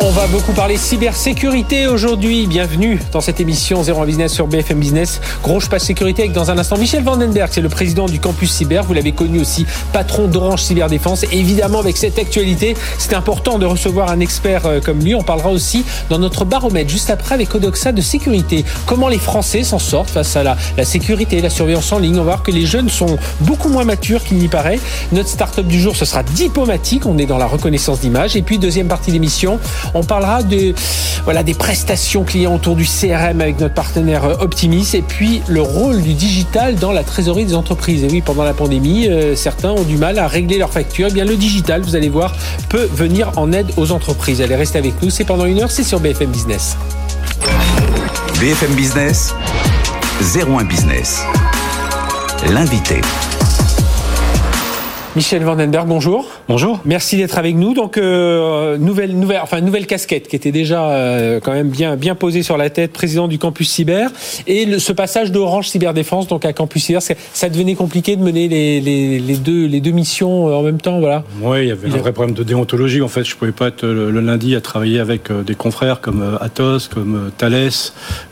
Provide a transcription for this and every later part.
On va beaucoup parler cybersécurité aujourd'hui. Bienvenue dans cette émission 01 Business sur BFM Business. Gros pas sécurité avec dans un instant Michel Vandenberg, c'est le président du campus cyber. Vous l'avez connu aussi, patron d'Orange Cyberdéfense. évidemment, avec cette actualité, c'est important de recevoir un expert euh, comme lui. On parlera aussi dans notre baromètre juste après avec Odoxa de sécurité. Comment les Français s'en sortent face à la, la sécurité, la surveillance en ligne. On va voir que les jeunes sont beaucoup moins matures qu'il n'y paraît. Notre start-up du jour, ce sera diplomatique. On est dans la reconnaissance d'image. Et puis, deuxième partie de l'émission, on parlera des prestations clients autour du CRM avec notre partenaire euh, Optimis et puis le rôle du digital dans la trésorerie des entreprises. Et oui, pendant la pandémie, euh, certains ont du mal à régler leurs factures. Eh bien, le digital, vous allez voir, peut venir en aide aux entreprises. Allez, restez avec nous. C'est pendant une heure, c'est sur BFM Business. BFM Business, 01 Business. L'invité. Michel Vandenberg, bonjour. Bonjour. Merci d'être avec nous. Donc euh, nouvelle nouvelle enfin nouvelle casquette qui était déjà euh, quand même bien bien posée sur la tête, président du campus cyber et le, ce passage d'Orange Cyberdéfense donc à campus cyber, ça devenait compliqué de mener les, les, les, deux les deux missions euh, en même temps, voilà. Oui, il y avait un vrai problème de déontologie en fait, je pouvais pas être le, lundi à travailler avec des confrères comme Atos, comme Thales,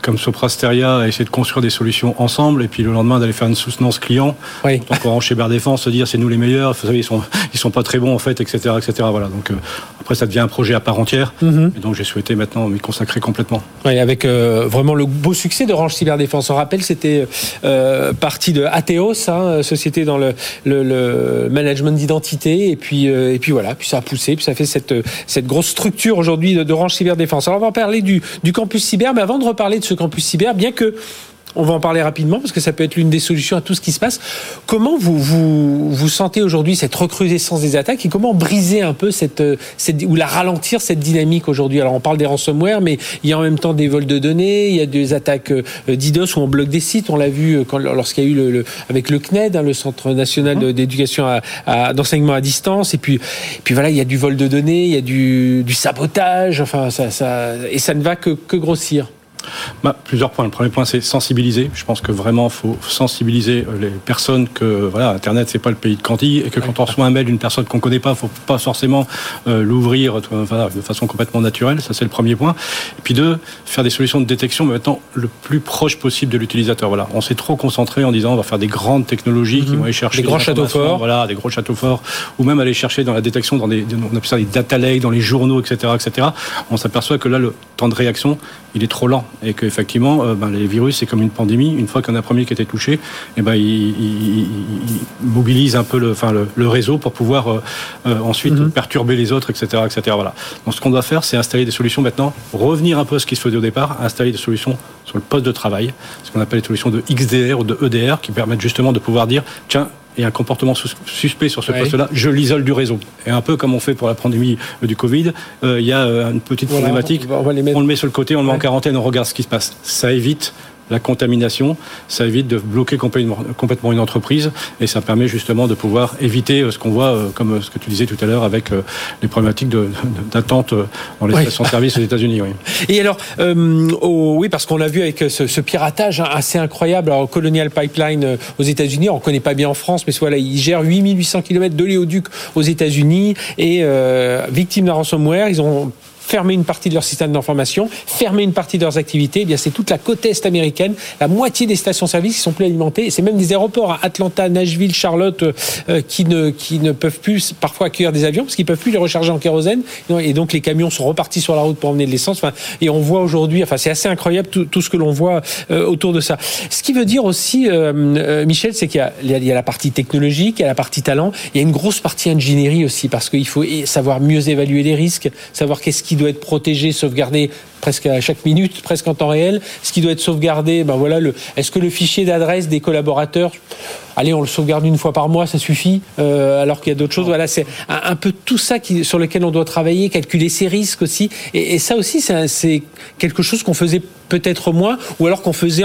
comme Soprasteria à essayer de construire des solutions ensemble et puis le lendemain d'aller faire une soutenance client. Oui. Donc Orange Cyberdéfense se dire c'est nous les meilleurs vous savez, ils sont, ils sont pas très bons en fait, etc., etc. Voilà. Donc euh, après, ça devient un projet à part entière. Mhm. Et donc j'ai souhaité maintenant m'y consacrer complètement. Oui, avec euh, vraiment le beau succès d'Orange Cyberdéfense. On rappelle, c'était euh, partie de Atheos, hein, société dans le, le, management d'identité, et puis et puis voilà, puis ça a poussé, puis ça fait cette cette grosse structure aujourd'hui d'Orange Cyberdéfense. Alors on va en parler du, du campus cyber, mais avant de reparler de ce campus cyber, bien que on va en parler rapidement parce que ça peut être l'une des solutions à tout ce qui se passe. Comment vous vous, vous sentez aujourd'hui cette recrudescence des attaques et comment briser un peu cette, cette ou la ralentir cette dynamique aujourd'hui? Alors on parle des ransomware, mais il y a en même temps des vols de données, il y a des attaques euh, d'IDOS où on bloque des sites. On l'a vu euh, lorsqu'il y a eu le, avec le CNED, hein, le Centre national mmh. d'éducation à, d'enseignement à distance. Et puis, puis voilà, il y a du vol de données, il y a du, du sabotage. Enfin, ça, ça, et ça ne va que, que grossir bah, Plusieurs points. Le premier point, c'est sensibiliser. Je pense que vraiment, il faut sensibiliser euh, les personnes que voilà, Internet, c'est pas le pays de Canty et que quand on reçoit un mail d'une personne qu'on connaît pas, il faut pas forcément euh, l'ouvrir de façon complètement naturelle. Ça, c'est le premier point. Et puis deux, faire des solutions de détection, mais maintenant le plus proche possible de l'utilisateur. Voilà, on s'est trop concentré en disant on va faire des grandes technologies qui mhm. vont aller chercher des grands châteaux forts, voilà, des gros châteaux forts, ou même aller chercher dans la détection dans des, on appelle ça des data lakes, dans les journaux, etc., etc. On s'aperçoit que là, le temps de réaction, il est trop lent et qu'effectivement, euh, ben, les virus, c'est comme une pandémie. Une fois qu'on a un premier qui a été touché, eh ben, il, mobilise un peu le, enfin, le, réseau pour pouvoir euh, euh, ensuite mhm. perturber les autres, etc. etc. Voilà. Donc ce qu'on doit faire, c'est installer des solutions maintenant, revenir un peu à ce qui se faisait au départ, installer des solutions sur le poste de travail, ce qu'on appelle les solutions de XDR ou de EDR, qui permettent justement de pouvoir dire, tiens, et un comportement suspect sur ce poste-là, je l'isole du réseau. Et un peu comme on fait pour la pandémie euh, du Covid, euh, il y a euh, une petite problématique. On, le met sur le côté, on le met en quarantaine, on regarde ce qui se passe. Ça évite la contamination, ça évite de bloquer complètement une entreprise et ça permet justement de pouvoir éviter euh, ce qu'on voit, euh, comme ce que tu disais tout à l'heure, avec euh, les problématiques d'attente dans les stations-service aux États-Unis. Oui. Et alors, oui, parce qu'on l'a vu avec ce, piratage hein, assez incroyable. Alors, Colonial Pipeline aux États-Unis, on ne connaît pas bien en France, mais voilà, ils gèrent 8800 km de léoduc aux États-Unis et victimes d'un ransomware, ils ont fermer une partie de leur système d'information, fermer une partie de leurs activités, eh bien c'est toute la côte est américaine, la moitié des stations-service qui sont plus alimentées, c'est même des aéroports à Atlanta, Nashville, Charlotte euh, qui ne qui ne peuvent plus parfois accueillir des avions parce qu'ils peuvent plus les recharger en kérosène, et donc les camions sont repartis sur la route pour emmener de l'essence. Enfin, et on voit aujourd'hui, enfin c'est assez incroyable tout, tout ce que l'on voit euh, autour de ça. Ce qui veut dire aussi, euh, Michel, c'est qu'il y, y, a la partie technologique, il y a la partie talent, il y a une grosse partie ingénierie aussi parce qu'il faut savoir mieux évaluer les risques, savoir qu'est-ce qui doit être protégé, sauvegardé presque à chaque minute, presque en temps réel. Ce qui doit être sauvegardé, ben voilà, est-ce que le fichier d'adresse des collaborateurs allez, on le sauvegarde une fois par mois, ça suffit, euh, alors qu'il y a d'autres choses. Voilà, c'est un, peu tout ça qui, sur lequel on doit travailler, calculer ses risques aussi. Et, et ça aussi, c'est quelque chose qu'on faisait peut-être moins, ou alors qu'on faisait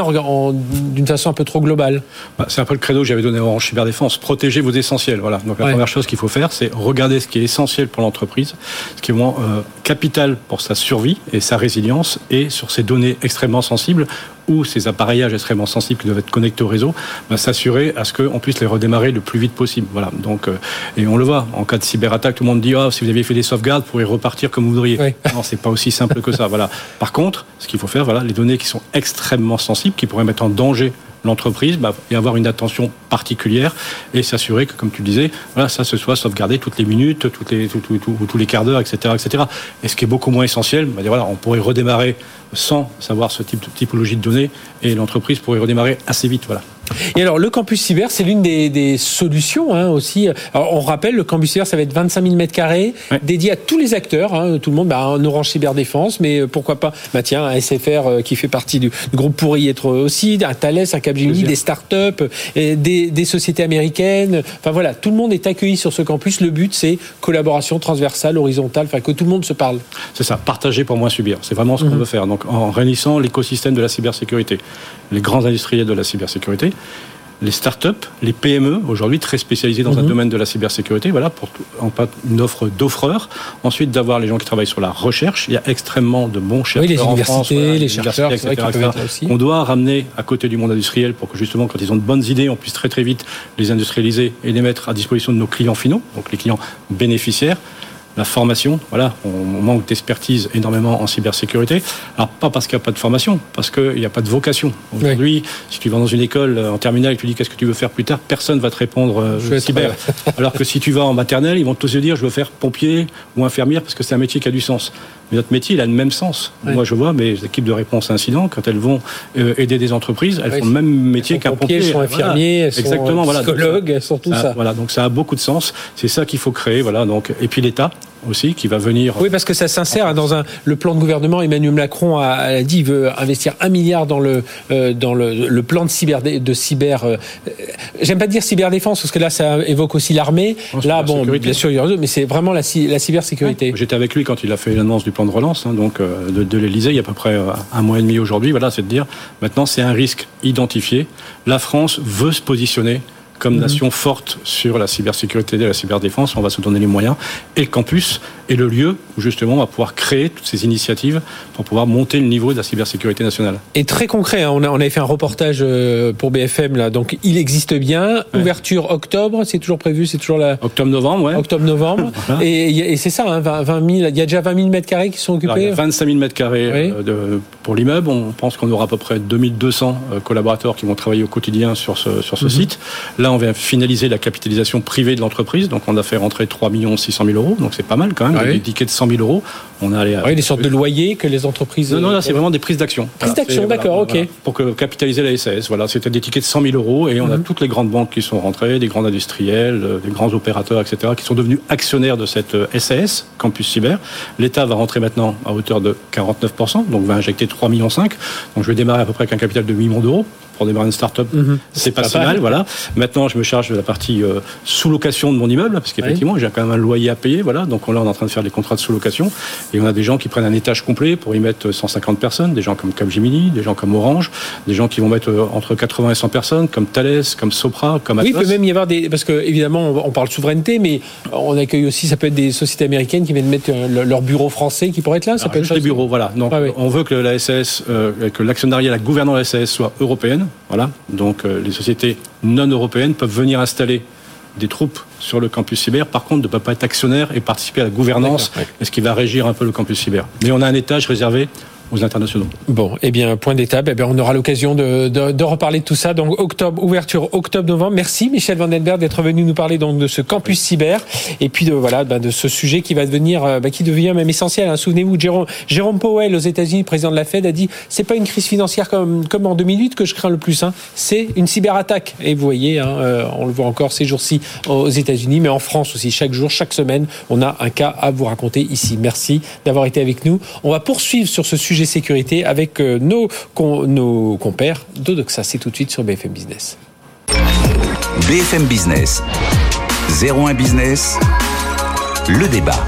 d'une façon un peu trop globale bah, C'est un peu le credo que j'avais donné en cyberdéfense. Protéger vos essentiels. Voilà. Donc la première chose qu'il faut faire, c'est regarder ce qui est essentiel pour l'entreprise, ce qui est vraiment euh, capital pour sa survie et sa résilience, et sur ces données extrêmement sensibles ou ces appareillages extrêmement sensibles qui doivent être connectés au réseau, bah, s'assurer à ce qu'on puisse les redémarrer le plus vite possible. Voilà. Donc, euh, et on le voit, en cas de cyberattaque, tout le monde dit oh, si vous aviez fait des sauvegardes, vous pourriez repartir comme vous voudriez. Non, c'est pas aussi simple que ça. Voilà. Par contre, ce qu'il faut faire, voilà, les données qui sont extrêmement sensibles, qui pourraient mettre en danger l'entreprise bah, et avoir une attention particulière et s'assurer que, comme tu le disais, ça se soit sauvegardé toutes les minutes, toutes tous les quarts d'heure, etc., etc. Et ce qui est beaucoup moins essentiel, bah, on pourrait redémarrer sans savoir ce type de typologie de données et l'entreprise pourrait redémarrer assez vite. Voilà. Et alors, le campus cyber, c'est l'une des, solutions hein, aussi. on rappelle, le campus cyber, ça va être 25 000 mètres carrés, dédié à tous les acteurs, hein, tout le monde, bah, un Orange Cyberdéfense, mais pourquoi pas, bah, tiens, un SFR euh, qui fait partie du, groupe pour y être aussi, un Thales, un Capgemini, des startups, et des, des sociétés américaines. Enfin voilà, tout le monde est accueilli sur ce campus. Le but, c'est collaboration transversale, horizontale, enfin que tout le monde se parle. C'est ça, partager pour moins subir. C'est vraiment ce qu'on mhm. veut faire. Donc, en réunissant l'écosystème de la cybersécurité, les grands industriels de la cybersécurité, les startups, les PME, aujourd'hui très spécialisées dans un mhm. domaine de la cybersécurité, voilà, pour une offre d'offreurs. Ensuite, d'avoir les gens qui travaillent sur la recherche. Il y a extrêmement de bons chercheurs oui, les en France, les, chercheurs, etc., On doit ramener à côté du monde industriel pour que justement, quand ils ont de bonnes idées, on puisse très très vite les industrialiser et les mettre à disposition de nos clients finaux, donc les clients bénéficiaires la formation. Voilà, on, manque d'expertise énormément en cybersécurité. Alors pas parce qu'il n'y a pas de formation, parce qu'il n'y a pas de vocation. Aujourd'hui, si tu vas dans une école euh, en terminale et que tu dis qu'est-ce que tu veux faire plus tard, personne va te répondre euh, cyber. Alors que si tu vas en maternelle, ils vont tous te dire je veux faire pompier ou infirmière parce que c'est un métier qui a du sens. Mais notre métier, il a le même sens. Moi, je vois mes équipes de réponse à incidents, quand elles vont euh, aider des entreprises, elles font le même métier qu'un pompier. Elles sont infirmiers, elles sont psychologues, elles sont tout ça. Voilà, donc ça a beaucoup de sens. C'est ça qu'il faut créer. Voilà, donc et puis l'État, aussi qui va venir. Oui, parce que ça s'insère dans un, le plan de gouvernement. Emmanuel Macron a, dit qu'il veut investir un milliard dans le, euh, dans le, le, plan de cyber. De cyber euh, J'aime pas dire cyberdéfense parce que là, ça évoque aussi l'armée. Là, bon, bien sûr, il y a mais c'est vraiment la, la cybersécurité. J'étais avec lui quand il a fait l'annonce du plan de relance, hein, donc euh, de, de l'Elysée, il y a à peu près un mois et demi aujourd'hui. Voilà, c'est de dire maintenant, c'est un risque identifié. La France veut se positionner comme mhm. nation forte sur la cybersécurité et la cyberdéfense, on va se donner les moyens. Et le campus est le lieu où justement on va pouvoir créer toutes ces initiatives pour pouvoir monter le niveau de la cybersécurité nationale. Et très concret, hein, on, a, on avait fait un reportage euh, pour BFM là, donc il existe bien. Ouverture octobre, c'est toujours prévu, c'est toujours la. Octobre-novembre, ouais. Octobre-novembre. et, c'est ça, hein, 20, 000, il y a déjà 20 000 mètres carrés qui sont occupés. il y a 25 000 mètres carrés euh, pour l'immeuble. On pense qu'on aura à peu près 2200 euh, collaborateurs qui vont travailler au quotidien sur ce, sur ce mhm. site. Là, on vient finaliser la capitalisation privée de l'entreprise. Donc, on a fait rentrer 3 600 000 euros. Donc, c'est pas mal quand même. Des tickets de 100 000 euros. On a des sortes de loyers que les entreprises. Non, non, là, c'est vraiment des prises d'action. Prises d'action, d'accord, ok. pour que, capitaliser la SAS. Voilà, c'était des tickets de 100 000 euros et on a mhm. toutes les grandes banques qui sont rentrées, des grands industriels, euh, des grands opérateurs, etc., qui sont devenus actionnaires de cette SAS, euh, Campus Cyber. L'État va rentrer maintenant à hauteur de 49%, donc va injecter 3,5 millions. Donc, je vais démarrer à peu près avec un capital de 8 millions d'euros pour démarrer une start-up, mhm. c'est pas, si mal, voilà. Maintenant, je me charge de la partie euh, sous-location de mon immeuble, parce qu'effectivement, j'ai quand même un loyer à payer, voilà. Donc là, on est en train de faire des contrats de sous-location, et on a des gens qui prennent un étage complet pour y mettre 150 personnes, des gens comme Capgemini, des gens comme Orange, des gens qui vont mettre euh, entre 80 et 100 personnes, comme Thales, comme Sopra, comme Atos. Oui, il peut même y avoir des, parce que évidemment, on parle souveraineté, mais on accueille aussi, ça peut être des sociétés américaines qui viennent mettre euh, leur bureau français qui pourraient être là. Ça peut être des bureaux, voilà. Donc, ah on veut que la SAS, que l'actionnariat, la gouvernance de la SAS soit européenne, voilà. Donc euh, les sociétés non européennes peuvent venir installer des troupes sur le campus cyber. Par contre, ne peuvent pas être actionnaires et participer à la gouvernance, ce qui va régir un peu le campus cyber. Mais on a un étage réservé aux internationaux. Bon, eh bien, point d'étape. Eh bien, on aura l'occasion de, reparler de tout ça. Donc, octobre, ouverture octobre-novembre. Merci, Michel Vandenberg, d'être venu nous parler donc de ce campus cyber et puis de voilà, ben, de ce sujet qui va devenir, euh, ben, qui devient même essentiel. Hein. Souvenez-vous, Jérôme, Jérôme Powell aux États-Unis, président de la Fed, a dit c'est pas une crise financière comme comme en 2008 que je crains le plus. Hein. C'est une cyberattaque. Et vous voyez, hein, euh, on le voit encore ces jours-ci aux États-Unis, mais en France aussi. Chaque jour, chaque semaine, on a un cas à vous raconter ici. Merci d'avoir été avec nous. On va poursuivre sur ce sujet sécurité avec euh, nos, nos compères d'Odoxa. C'est tout de suite sur BFM Business. BFM Business, 01 Business, le débat.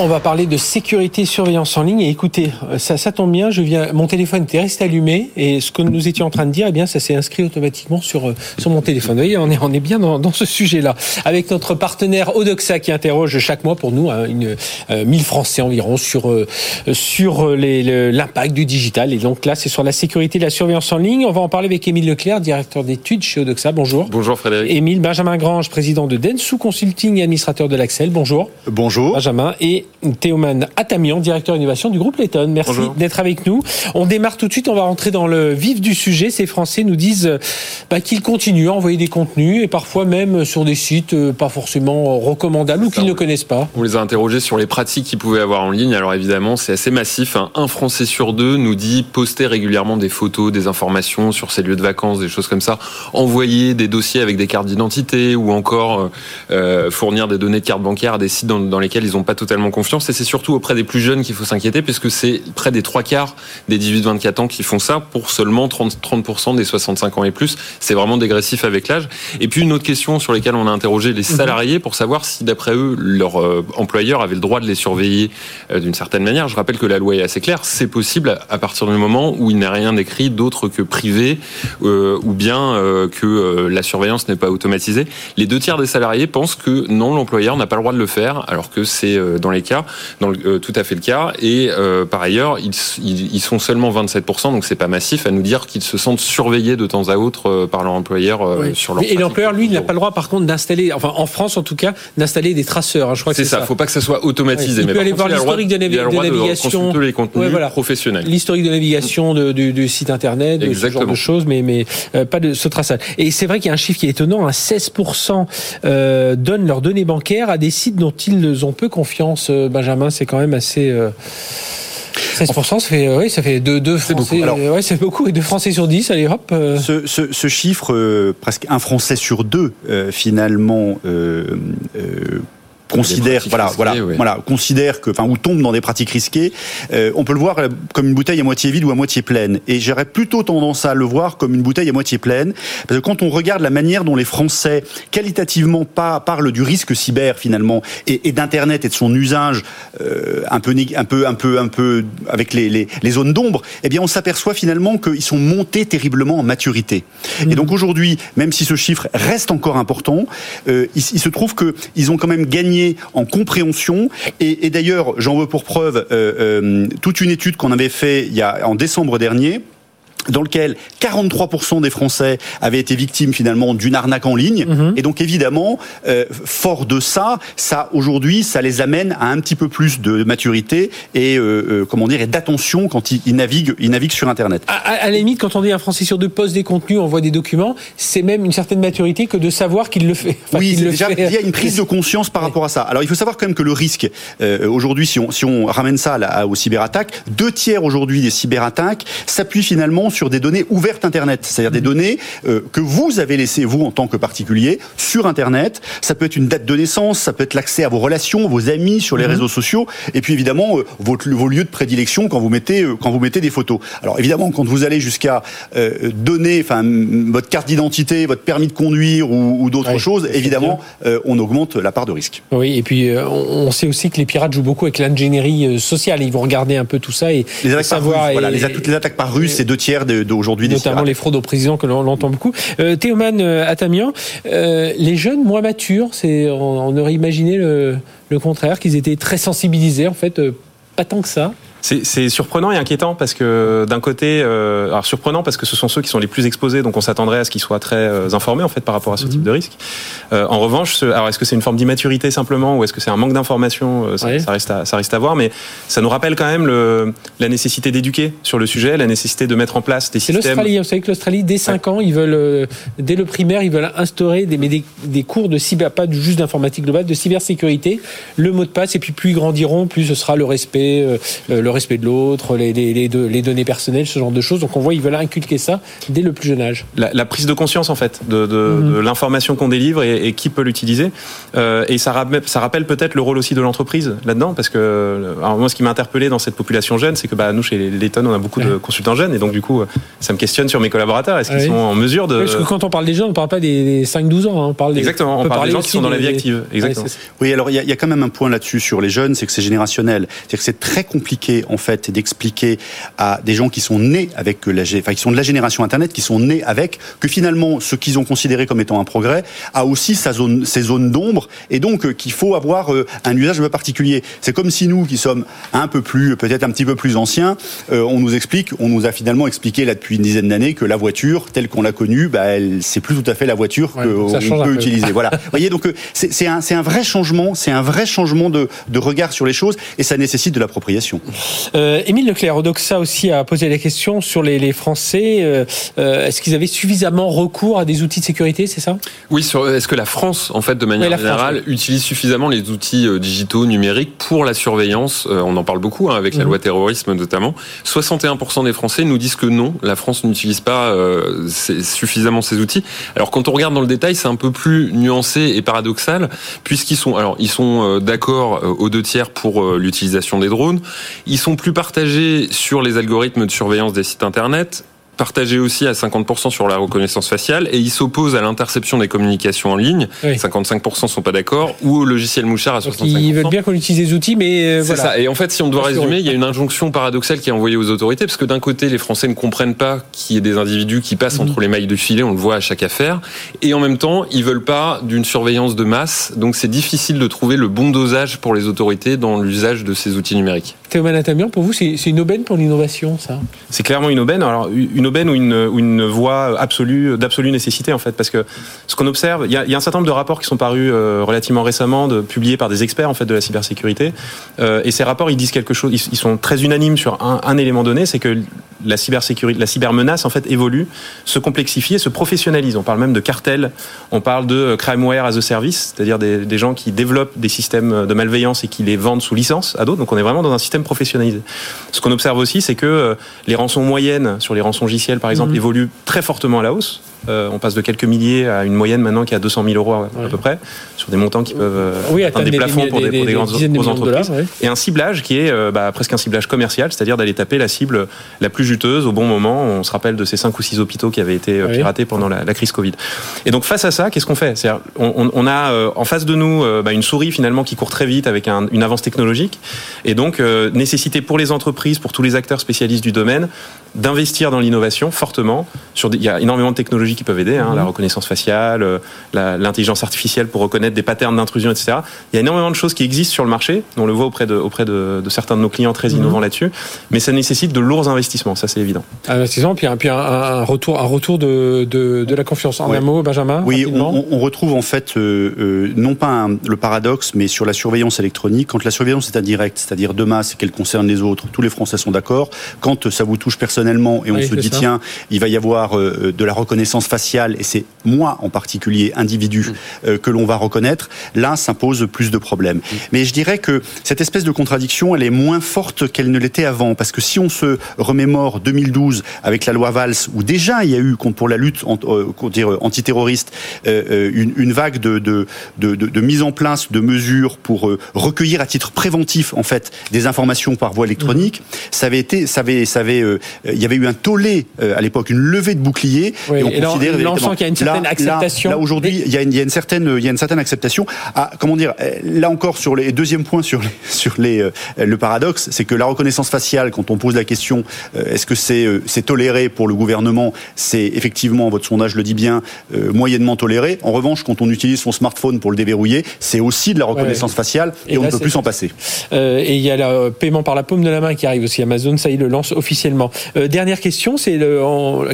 On va parler de sécurité et surveillance en ligne. Et écoutez, ça, ça tombe bien, je viens, mon téléphone était resté allumé et ce que nous étions en train de dire, eh bien, ça s'est inscrit automatiquement sur, euh, sur mon téléphone. Vous voyez, on est, on est bien dans, dans ce sujet-là. Avec notre partenaire Odoxa qui interroge chaque mois pour nous hein, une, euh, 1000 Français environ sur, euh, sur l'impact du digital. Et donc là, c'est sur la sécurité et la surveillance en ligne. On va en parler avec Émile Leclerc, directeur d'études chez Odoxa. Bonjour. Bonjour Frédéric. Émile Benjamin Grange, président de Densu Consulting et administrateur de l'Axel. Bonjour. Bonjour. Benjamin. Et Théoman Atamian, directeur innovation du groupe Letton. Merci d'être avec nous. On démarre tout de suite, on va rentrer dans le vif du sujet. Ces Français nous disent bah, qu'ils continuent à envoyer des contenus et parfois même sur des sites euh, pas forcément recommandables ou qu'ils ne connaissent pas. On les a interrogés sur les pratiques qu'ils pouvaient avoir en ligne. Alors évidemment, c'est assez massif. Hein. Un Français sur deux nous dit poster régulièrement des photos, des informations sur ses lieux de vacances, des choses comme ça, envoyer des dossiers avec des cartes d'identité ou encore euh, euh fournir des données de cartes bancaires à des sites dans, dans lesquels ils n'ont pas totalement confiance c'est surtout auprès des plus jeunes qu'il faut s'inquiéter, puisque c'est près des trois quarts des 18-24 ans qui font ça, pour seulement 30, 30% des 65 ans et plus. C'est vraiment dégressif avec l'âge. Et puis une autre question sur laquelle on a interrogé les mhm. salariés pour savoir si, d'après eux, leur euh, employeur avait le droit de les surveiller euh, d'une certaine manière. Je rappelle que la loi est assez claire, c'est possible à partir du moment où il a rien écrit d'autre que privé, euh, ou bien que la surveillance n'est pas automatisée. Les deux tiers des salariés pensent que non, l'employeur n'a pas le droit de le faire, alors que c'est dans les cas dans le, euh, tout à fait le cas. Et euh, par ailleurs, ils, ils, sont seulement 27%, donc c'est pas massif, à nous dire qu'ils se sentent surveillés de temps à autre euh, par leur employeur sur leur. Et l'employeur, lui, il n'a pas le droit, par contre, d'installer, enfin en France en tout cas, d'installer des traceurs. Hein, je crois c'est ça. Il faut pas que ça soit automatisé. Il mais peut aller voir l'historique de, navigation, de les contenus professionnels. L'historique de navigation du, site internet, de ce genre de choses, mais mais pas de ce traçage. Et c'est vrai qu'il y a un chiffre qui est étonnant. Hein, 16% donnent leurs données bancaires à des sites dont ils ont peu confiance. Benjamin c'est quand même assez. 16%, euh, ça fait, oui, ça fait deux, Français. Beaucoup. c'est beaucoup. Et deux Français sur 10, allez hop. Euh. Ce, chiffre, presque un Français sur deux, finalement, considère voilà voilà voilà considère que enfin ou tombe dans des pratiques risquées euh, on peut le voir comme une bouteille à moitié vide ou à moitié pleine. Et j'aurais plutôt tendance à le voir comme une bouteille à moitié pleine parce que quand on regarde la manière dont les Français qualitativement pas parlent du risque cyber finalement et, et d'internet et de son usage euh, un peu un peu un peu un peu avec les, les, les zones d'ombre eh bien on s'aperçoit finalement qu'ils sont montés terriblement en maturité. Et donc aujourd'hui même si ce chiffre reste encore important euh, il, il se trouve que ils ont quand même gagné en compréhension. Et, d'ailleurs, j'en veux pour preuve euh, euh, toute une étude qu'on avait fait en décembre dernier dans lequel 43% des Français avaient été victimes finalement d'une arnaque en ligne. Mhm. Et donc évidemment, euh, fort de ça, ça aujourd'hui, ça les amène à un petit peu plus de maturité et euh, euh comment dire et d'attention quand ils, naviguent, ils naviguent sur Internet. À, la limite, quand on dit un Français sur deux poste des contenus, envoie des documents, c'est même une certaine maturité que de savoir qu'il le fait. oui, déjà, il y a une prise de conscience par rapport à ça. Alors il faut savoir quand même que le risque euh, aujourd'hui, si on, si on ramène ça là, aux cyberattaques, deux tiers aujourd'hui des cyberattaques s'appuient finalement sur des données ouvertes Internet, c'est-à-dire des données euh, que vous avez laissées, vous, en tant que particulier, sur Internet. Ça peut être une date de naissance, ça peut être l'accès à vos relations, vos amis sur les mhm. réseaux sociaux, et puis évidemment, euh, vos, vos, lieux de prédilection quand vous mettez, euh, quand vous mettez des photos. Alors évidemment, quand vous allez jusqu'à donner enfin, votre carte d'identité, votre permis de conduire ou, d'autres choses, évidemment, on augmente la part de risque. Oui, et puis on sait aussi que les pirates jouent beaucoup avec l'ingénierie sociale. Ils vont regarder un peu tout ça et les attaques savoir. Voilà, les, les, attaques par russe, c'est deux tiers d'aujourd'hui. Notamment les fraudes au président que l'on entend beaucoup. Euh, Théoman euh, Atamian, euh, les jeunes moins matures, c'est on, aurait imaginé le, le contraire, qu'ils étaient très sensibilisés en fait, euh, pas tant que ça. C'est surprenant et inquiétant parce que d'un côté, euh, alors surprenant parce que ce sont ceux qui sont les plus exposés, donc on s'attendrait à ce qu'ils soient très euh, informés en fait par rapport à ce type mhm. de risque. Euh, en revanche, alors est-ce que c'est une forme d'immaturité simplement ou est-ce que c'est un manque d'information euh, ça, ça, reste à, ça reste à voir, mais ça nous rappelle quand même le, la nécessité d'éduquer sur le sujet, la nécessité de mettre en place des systèmes. l'Australie, vous savez que l'Australie, dès 5 ans, ils veulent, euh, dès le primaire, ils veulent instaurer des, des, des cours de cyber, pas juste d'informatique globale, de cybersécurité, le mot de passe, et puis plus ils grandiront, plus ce sera le respect, le le respect de l'autre, les, les, les, données personnelles, ce genre de choses. Donc on voit, ils veulent inculquer ça dès le plus jeune âge. La, prise de conscience, en fait, de, mhm. de, l'information qu'on délivre et, qui peut l'utiliser. Euh, et ça, rappelle, ça rappelle peut-être le rôle aussi de l'entreprise là-dedans, parce que alors moi, ce qui m'a interpellé dans cette population jeune, c'est que bah, nous, chez Layton, on a beaucoup de consultants jeunes, et donc du coup, ça me questionne sur mes collaborateurs. Est-ce qu'ils sont en mesure de... parce que quand on parle des jeunes, on ne parle pas des 5-12 ans. Hein. on parle Exactement, on, parle des gens qui sont dans la vie active. Exactement. oui, alors il y, y, a quand même un point là-dessus sur les jeunes, c'est que c'est générationnel. C'est-à-dire que c'est très compliqué, en fait, d'expliquer à des gens qui sont nés avec la, enfin, qui sont de la génération Internet, qui sont nés avec, que finalement, ce qu'ils ont considéré comme étant un progrès a aussi sa zone, ses zones d'ombre, et donc euh, qu'il faut avoir euh, un usage particulier. C'est comme si nous, qui sommes un peu plus, peut-être un petit peu plus anciens, euh, on nous explique, on nous a finalement expliqué là depuis une dizaine d'années que la voiture, telle qu'on l'a connue, bah, c'est plus tout à fait la voiture qu'on peut utiliser. Voilà. Vous voyez, donc c'est un, un vrai changement, c'est un vrai changement de, de regard sur les choses, et ça nécessite de l'appropriation. Euh, Émile Leclerc, Odoxa aussi a posé la question sur les, les Français. Euh, euh, est-ce qu'ils avaient suffisamment recours à des outils de sécurité, c'est ça? Oui, est-ce que la France, en fait, de manière générale, utilise suffisamment les outils digitaux, numériques pour la surveillance? On en parle beaucoup hein, avec la mhm. loi terrorisme notamment. 61% des Français nous disent que non, la France n'utilise pas suffisamment ces outils. Alors quand on regarde dans le détail, c'est un peu plus nuancé et paradoxal, puisqu'ils sont, alors ils sont d'accord aux deux tiers pour l'utilisation des drones. Ils sont plus partagés sur les algorithmes de surveillance des sites internet partagé aussi à 50% sur la reconnaissance faciale et il s'oppose à l'interception des communications en ligne. 55% sont pas d'accord ou au logiciel mouchard à 65%. ils veulent bien qu'on utilise des outils, mais euh, c'est ça. Et en fait, si on doit résumer, il y a une injonction paradoxale qui est envoyée aux autorités parce que d'un côté, les Français ne comprennent pas qu'il y ait des individus qui passent mhm. entre les mailles du filet, on le voit à chaque affaire, et en même temps, ils veulent pas d'une surveillance de masse. Donc, c'est difficile de trouver le bon dosage pour les autorités dans l'usage de ces outils numériques. Théo Manatamian, pour vous, c'est une aubaine pour l'innovation, ça? C'est clairement une aubaine. Alors, une ou une, voie absolue, d'absolue nécessité, en fait, parce que ce qu'on observe, il y, a, un certain nombre de rapports qui sont parus euh, relativement récemment, publiés par des experts, en fait, de la cybersécurité. Euh, et ces rapports, ils disent quelque chose, ils, sont très unanimes sur un élément donné, c'est que la cybersécurité, la cybermenace, en fait, évolue, se complexifie se professionnalise. On parle même de cartels, on parle de crimeware as a service, c'est-à-dire des, des gens qui développent des systèmes de malveillance et qui les vendent sous licence à d'autres. Donc, on est vraiment dans un système professionnalisé. Ce qu'on observe aussi, c'est que euh, les rançons moyennes sur les rançons logicielles, par exemple, mhm. évoluent très fortement à la hausse. Euh, on passe de quelques milliers à une moyenne maintenant qui est à 200 000 euros à, peu près, sur des montants qui peuvent euh, oui, atteindre des, plafonds pour des, grandes entreprises. Et un ciblage qui est bah, presque un ciblage commercial, c'est-à-dire d'aller taper la cible la plus juteuse au bon moment. On se rappelle de ces 5 ou 6 hôpitaux qui avaient été piratés pendant la, crise Covid. Et donc face à ça, qu'est-ce qu'on fait? On, on, a en face de nous bah, une souris finalement qui court très vite avec une avance technologique. Et donc nécessité pour les entreprises, pour tous les acteurs spécialistes du domaine, d'investir dans l'innovation fortement. Sur il y a énormément de technologies qui peuvent aider, hein, la mhm. reconnaissance faciale, euh, l'intelligence artificielle pour reconnaître des patterns d'intrusion, etc. Il y a énormément de choses qui existent sur le marché. On le voit auprès de, auprès de, certains de nos clients très mhm. innovants là-dessus. Mais ça nécessite de lourds investissements, ça c'est évident. Investissement, puis, un, puis un, retour, un retour de, de, la confiance. En un mot, Benjamin Oui, on, retrouve en fait, euh, euh, non pas le paradoxe, mais sur la surveillance électronique. Quand la surveillance est indirecte, c'est-à-dire de masse, qu'elle concerne les autres, tous les Français sont d'accord. Quand ça vous touche personnellement et on se dit, tiens, il va y avoir euh, de la reconnaissance faciale, et c'est moi en particulier, individu, mm. euh, que l'on va reconnaître, là, ça pose plus de problèmes. Mm. Mais je dirais que cette espèce de contradiction, elle est moins forte qu'elle ne l'était avant, parce que si on se remémore 2012 avec la loi Valls, où déjà il y a eu, pour la lutte euh, antiterroriste, une, une, vague de, de, de, de, mise en place de mesures pour recueillir à titre préventif, en fait, des informations par voie électronique, ça avait été, ça avait, ça avait, euh, il y avait eu un tollé euh, à l'époque, une levée de bouclier. et on considère qu'il y a une certaine acceptation. Là, aujourd'hui, il y, a une, il y a une certaine, il y a une certaine acceptation. Ah, comment dire euh, Là encore, sur les deuxième point sur les, sur les, le paradoxe, c'est que la reconnaissance faciale, quand on pose la question, est-ce que c'est c'est toléré pour le gouvernement C'est effectivement, votre sondage le dit bien, moyennement toléré. En revanche, quand on utilise son smartphone pour le déverrouiller, c'est aussi de la reconnaissance faciale et, on ne peut plus s'en passer. et il y a le paiement par la paume de la main qui arrive aussi. Amazon, ça y le lance officiellement. Euh, dernière question, c'est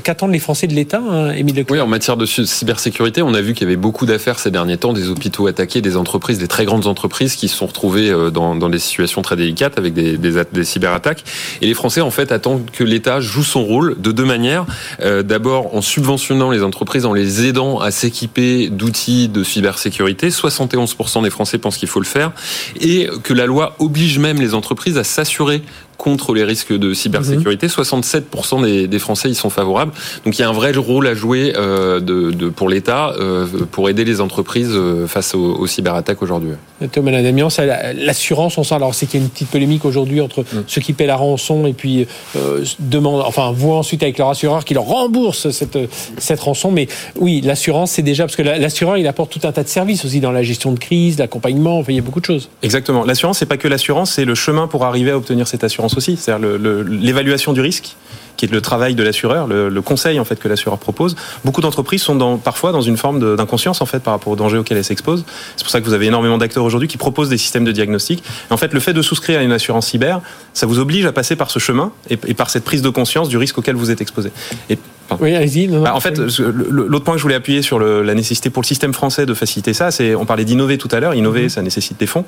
qu'attendent les Français de l'État, hein, Émile Oui, en matière de cybersécurité, on a vu qu'il y avait beaucoup d'affaires ces derniers temps, des hôpitaux attaqués, des entreprises, des très grandes entreprises qui se sont retrouvées euh, dans, des situations très délicates avec des, des, cyberattaques. Et les Français, en fait, attendent que l'État joue son rôle de deux manières. Euh, d'abord, en subventionnant les entreprises, en les aidant à s'équiper d'outils de cybersécurité. 71% des Français pensent qu'il faut le faire. Et que la loi oblige même les entreprises à s'assurer contre les risques de cybersécurité. 67% des, des, Français y sont favorables. Donc il y a un vrai rôle à jouer de, de, pour l'État pour aider les entreprises face aux, aux cyberattaques aujourd'hui. Thomas Damian, l'assurance, on sent alors c'est qu'il y a une petite polémique aujourd'hui entre mm. ceux qui paient la rançon et puis euh, demandent, enfin voient ensuite avec leur assureur qui leur rembourse cette cette rançon. Mais oui, l'assurance c'est déjà parce que l'assureur il apporte tout un tas de services aussi dans la gestion de crise, l'accompagnement, enfin, il y a beaucoup de choses. Exactement. L'assurance c'est pas que l'assurance, c'est le chemin pour arriver à obtenir cette assurance aussi. C'est-à-dire l'évaluation du risque qui est le travail de l'assureur, le, conseil en fait que l'assureur propose. Beaucoup d'entreprises sont parfois dans une forme d'inconscience en fait par rapport aux dangers auxquels elles s'exposent. C'est pour ça que vous avez énormément d'acteurs aujourd'hui qui proposent des systèmes de diagnostic. Et en fait, le fait de souscrire à une assurance cyber, ça vous oblige à passer par ce chemin et, par cette prise de conscience du risque auquel vous êtes exposé. Oui, allez-y. Bah, en fait, l'autre point que je voulais appuyer sur le, la nécessité pour le système français de faciliter ça, c'est on parlait d'innover tout à l'heure. Innover, mhm. ça nécessite des fonds.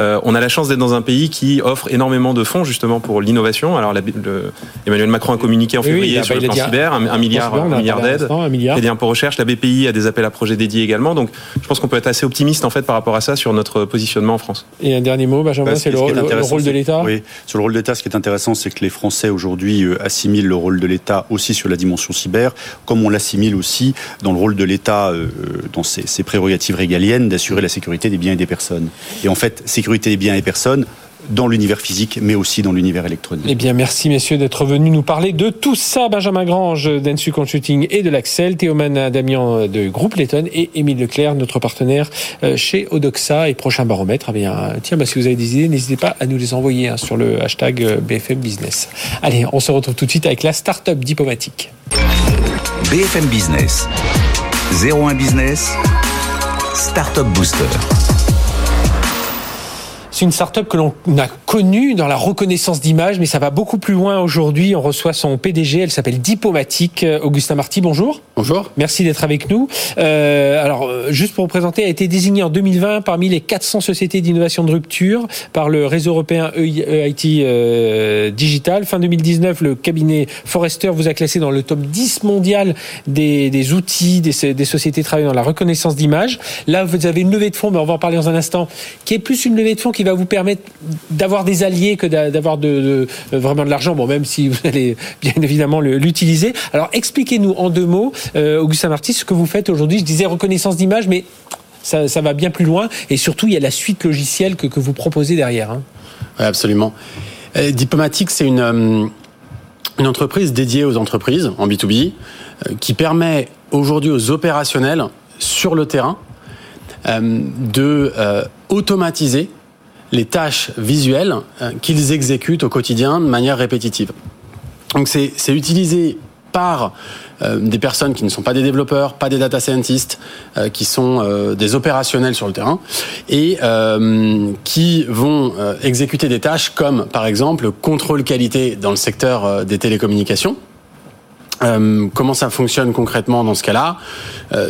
Euh, on a la chance d'être dans un pays qui offre énormément de fonds justement pour l'innovation. Alors, la, le, Emmanuel Macron a communiqué en février sur le plan cyber, un, milliard, un milliard d'aides, crédit impôt recherche. La BPI a des appels à projets dédiés également. Donc, je pense qu'on peut être assez optimiste en fait par rapport à ça sur notre positionnement en France. Et un dernier mot, Benjamin, bah, c'est le, le, rôle de l'État. Oui, sur le rôle de l'État, ce qui est intéressant, c'est que les Français aujourd'hui euh, assimilent le rôle de l'État aussi sur la dimension cyber comme on l'assimile aussi dans le rôle de l'État, euh, dans ses, prérogatives régaliennes, d'assurer la sécurité des biens et des personnes. Et en fait, sécurité des biens et personnes, dans l'univers physique, mais aussi dans l'univers électronique. Eh bien, merci messieurs d'être venus nous parler de tout ça. Benjamin Grange d'Ensu Consulting et de l'Axel, Théoman Damien de Groupe Letton et Émile Leclerc, notre partenaire euh, chez Odoxa et prochain baromètre. Eh bien, tiens, bah, si vous avez des idées, n'hésitez pas à nous les envoyer hein, sur le hashtag euh, BFM Business. Allez, on se retrouve tout de suite avec la start-up diplomatique. BFM Business. 01 Business. Startup Booster. C'est une start-up que l'on a connue dans la reconnaissance d'image, mais ça va beaucoup plus loin aujourd'hui. On reçoit son PDG, elle s'appelle Diplomatique. Augustin Marty, bonjour. Bonjour. Merci d'être avec nous. Euh, alors, euh, juste pour vous présenter, elle a été désignée en 2020 parmi les 400 sociétés d'innovation de rupture par le réseau européen EIT euh, Digital. Fin 2019, le cabinet Forrester vous a classé dans le top 10 mondial des, des outils des, des sociétés travaillant dans la reconnaissance d'image. Là, vous avez une levée de fonds, mais on va en parler dans un instant, qui est plus une levée de fonds qui va vous permettre d'avoir des alliés que d'avoir euh, vraiment de l'argent, bon, même si vous allez bien évidemment l'utiliser. Alors expliquez-nous en deux mots, euh, Augustin Marty, ce que vous faites aujourd'hui. Je disais reconnaissance d'image, mais ça, va bien plus loin. Et surtout, il y a la suite logicielle que, vous proposez derrière. Hein. Oui, absolument. Euh, Diplomatique, c'est une, une entreprise dédiée aux entreprises en B2B qui permet aujourd'hui aux opérationnels sur le terrain de automatiser les tâches visuelles euh, qu'ils exécutent au quotidien de manière répétitive. Donc c'est utilisé par euh, des personnes qui ne sont pas des développeurs, pas des data scientists, euh, qui sont des opérationnels sur le terrain et qui vont exécuter des tâches comme par exemple contrôle qualité dans le secteur des télécommunications. comment ça fonctionne concrètement dans ce cas-là?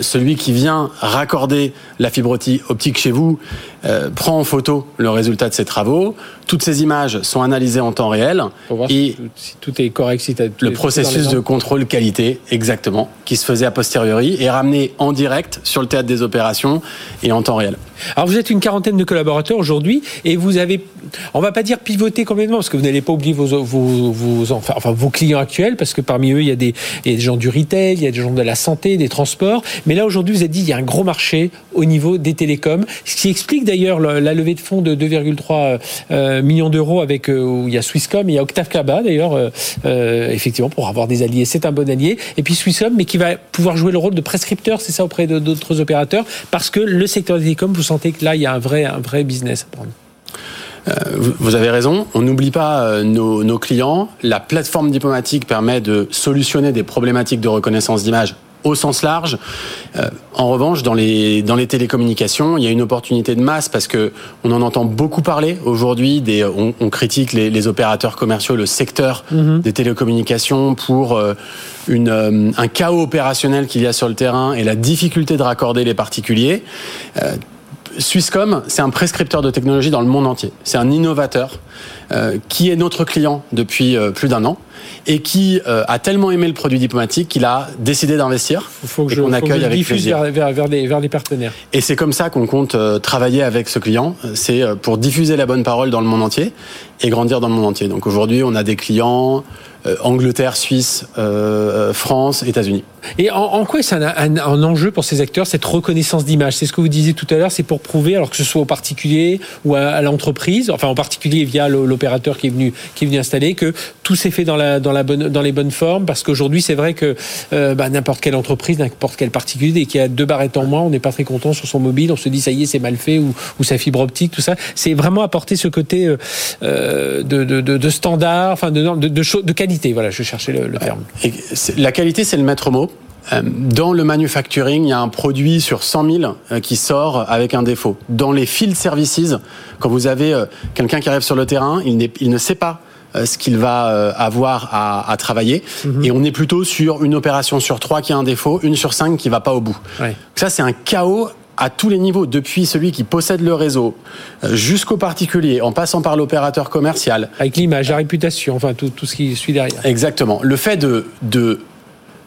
Celui qui vient raccorder la fibre optique chez vous euh, prend en photo le résultat de ses travaux. Toutes ces images sont analysées en temps réel. et si tout est correct, si le processus de contrôle qualité, exactement, qui se faisait a posteriori, est ramené en direct sur le théâtre des opérations et en temps réel. Alors vous êtes une quarantaine de collaborateurs aujourd'hui et vous avez, on va pas dire pivoter complètement parce que vous n'allez pas oublier vos, vos, vos, enfin, vos clients actuels parce que parmi eux il y, a des, il y a des gens du retail, il y a des gens de la santé, des transports. Mais là aujourd'hui vous avez dit il y a un gros marché au niveau des télécoms, ce qui explique d'ailleurs d'ailleurs la levée de fonds de 2,3 euh, millions d'euros avec euh, où il y a Swisscom, il y a Octave Klaba d'ailleurs, euh, effectivement pour avoir des alliés, c'est un bon allié. Et puis Swisscom, mais qui va pouvoir jouer le rôle de prescripteur, c'est ça auprès d'autres opérateurs, parce que le secteur des télécoms, vous sentez que là il y a un vrai un vrai business à prendre. vous avez raison, on n'oublie pas nos, nos, clients. La plateforme diplomatique permet de solutionner des problématiques de reconnaissance d'image au sens large. Euh, en revanche, dans les dans les télécommunications, il y a une opportunité de masse parce que on en entend beaucoup parler aujourd'hui. Des on, on critique les, les, opérateurs commerciaux, le secteur mhm. des télécommunications pour euh, une euh, un chaos opérationnel qu'il y a sur le terrain et la difficulté de raccorder les particuliers Swisscom, c'est un prescripteur de technologie dans le monde entier. C'est un innovateur qui est notre client depuis euh, plus d'un an et qui euh, a tellement aimé le produit diplomatique qu'il a décidé d'investir. Il faut que je, accueille avec diffuse vers, vers, vers, les, vers les partenaires. Et c'est comme ça qu'on compte travailler avec ce client. C'est pour diffuser la bonne parole dans le monde entier et grandir dans le monde entier. Donc aujourd'hui, on a des clients Angleterre, Suisse, France, États-Unis. Et en, en quoi c'est un, un, un, enjeu pour ces acteurs, cette reconnaissance d'image? C'est ce que vous disiez tout à l'heure, c'est pour prouver, alors que ce soit au particulier ou à, à l'entreprise, enfin en particulier via l'opérateur qui est venu qui est venu installer, que tout s'est fait dans la dans la bonne dans les bonnes formes. Parce qu'aujourd'hui, c'est vrai que euh, bah, n'importe quelle entreprise, n'importe quel particulier, qu'il y a deux barrettes en moins, on n'est pas très content sur son mobile, on se dit ça y est, c'est mal fait ou, ou sa fibre optique, tout ça. C'est vraiment apporter ce côté euh, de, de, de, de, standard, enfin de de, de, de qualité. Voilà, je cherchais le, le terme. Et la qualité, c'est le maître mot. Euh, dans le manufacturing, il y a un produit sur 100 000 euh, qui sort avec un défaut. Dans les field services, quand vous avez euh, quelqu'un qui arrive sur le terrain, il, il ne sait pas ce qu'il va avoir à, à travailler. Mm -hmm. Et on est plutôt sur une opération sur trois qui a un défaut, une sur cinq qui va pas au bout. Ouais. Ça, c'est un chaos à tous les niveaux, depuis celui qui possède le réseau jusqu'au particulier, en passant par l'opérateur commercial. Avec l'image, la réputation, enfin tout, tout, ce qui suit derrière. Exactement. Le fait de, de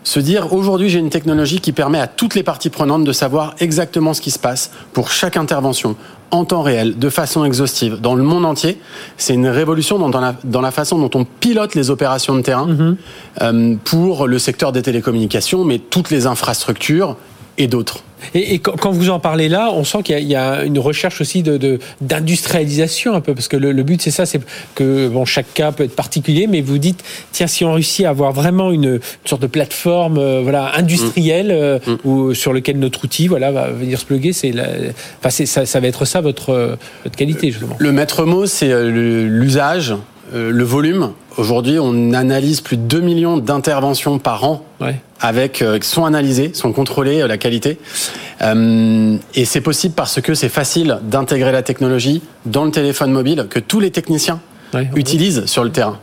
se dire aujourd'hui j'ai une technologie qui permet à toutes les parties prenantes de savoir exactement ce qui se passe pour chaque intervention en temps réel, de façon exhaustive, dans le monde entier. C'est une révolution dans la, dans la façon dont on pilote les opérations de terrain mm -hmm. euh, pour le secteur des télécommunications, mais toutes les infrastructures et d'autres. Et, et, quand vous en parlez là, on sent qu'il y, y, a une recherche aussi de d'industrialisation un peu, parce que le, le but c'est ça, c'est que bon chaque cas peut être particulier, mais vous dites tiens si on réussit à avoir vraiment une, une sorte de plateforme euh, voilà industrielle euh, mmh. où, sur lequel notre outil voilà va venir se plugger, enfin ça, ça va être ça votre votre qualité justement. Le maître mot c'est l'usage, le volume. Aujourd'hui, on analyse plus de 2 millions d'interventions par an ouais. avec euh, sont analysées, sont contrôlées la qualité. Euh, et c'est possible parce que c'est facile d'intégrer la technologie dans le téléphone mobile que tous les techniciens ouais, utilisent sur le terrain.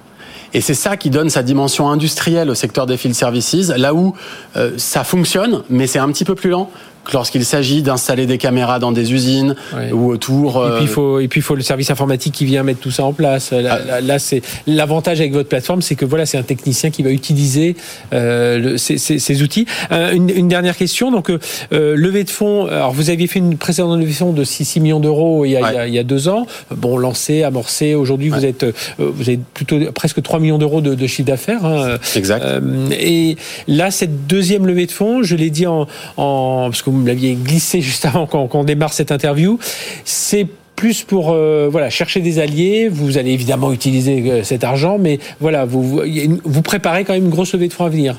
Et c'est ça qui donne sa dimension industrielle au secteur des field services, là où euh, ça fonctionne, mais c'est un petit peu plus lent lorsqu'il s'agit d'installer des caméras dans des usines ouais. ou autour. Et puis il faut et puis il faut le service informatique qui vient mettre tout ça en place. Là, ah. là c'est l'avantage avec votre plateforme, c'est que voilà, c'est un technicien qui va utiliser euh, le, ces, ces, ces, outils. Euh, une, une, dernière question. Donc euh, levée de fonds. Alors vous aviez fait une précédente levée de fonds de 6, 6 millions d'euros il, ouais. il, y a deux ans. Bon, lancé, amorcé. Aujourd'hui, vous êtes vous avez plutôt presque 3 millions d'euros de, de, chiffre d'affaires. Hein. Exact. et là, cette deuxième levée de fonds, je l'ai dit en, en parce que vous me l'aviez glissé juste avant qu'on qu démarre cette interview, c'est plus pour euh, voilà chercher des alliés. Vous allez évidemment utiliser euh, cet argent, mais voilà, vous, vous, vous préparez quand même une grosse levée de fonds à venir.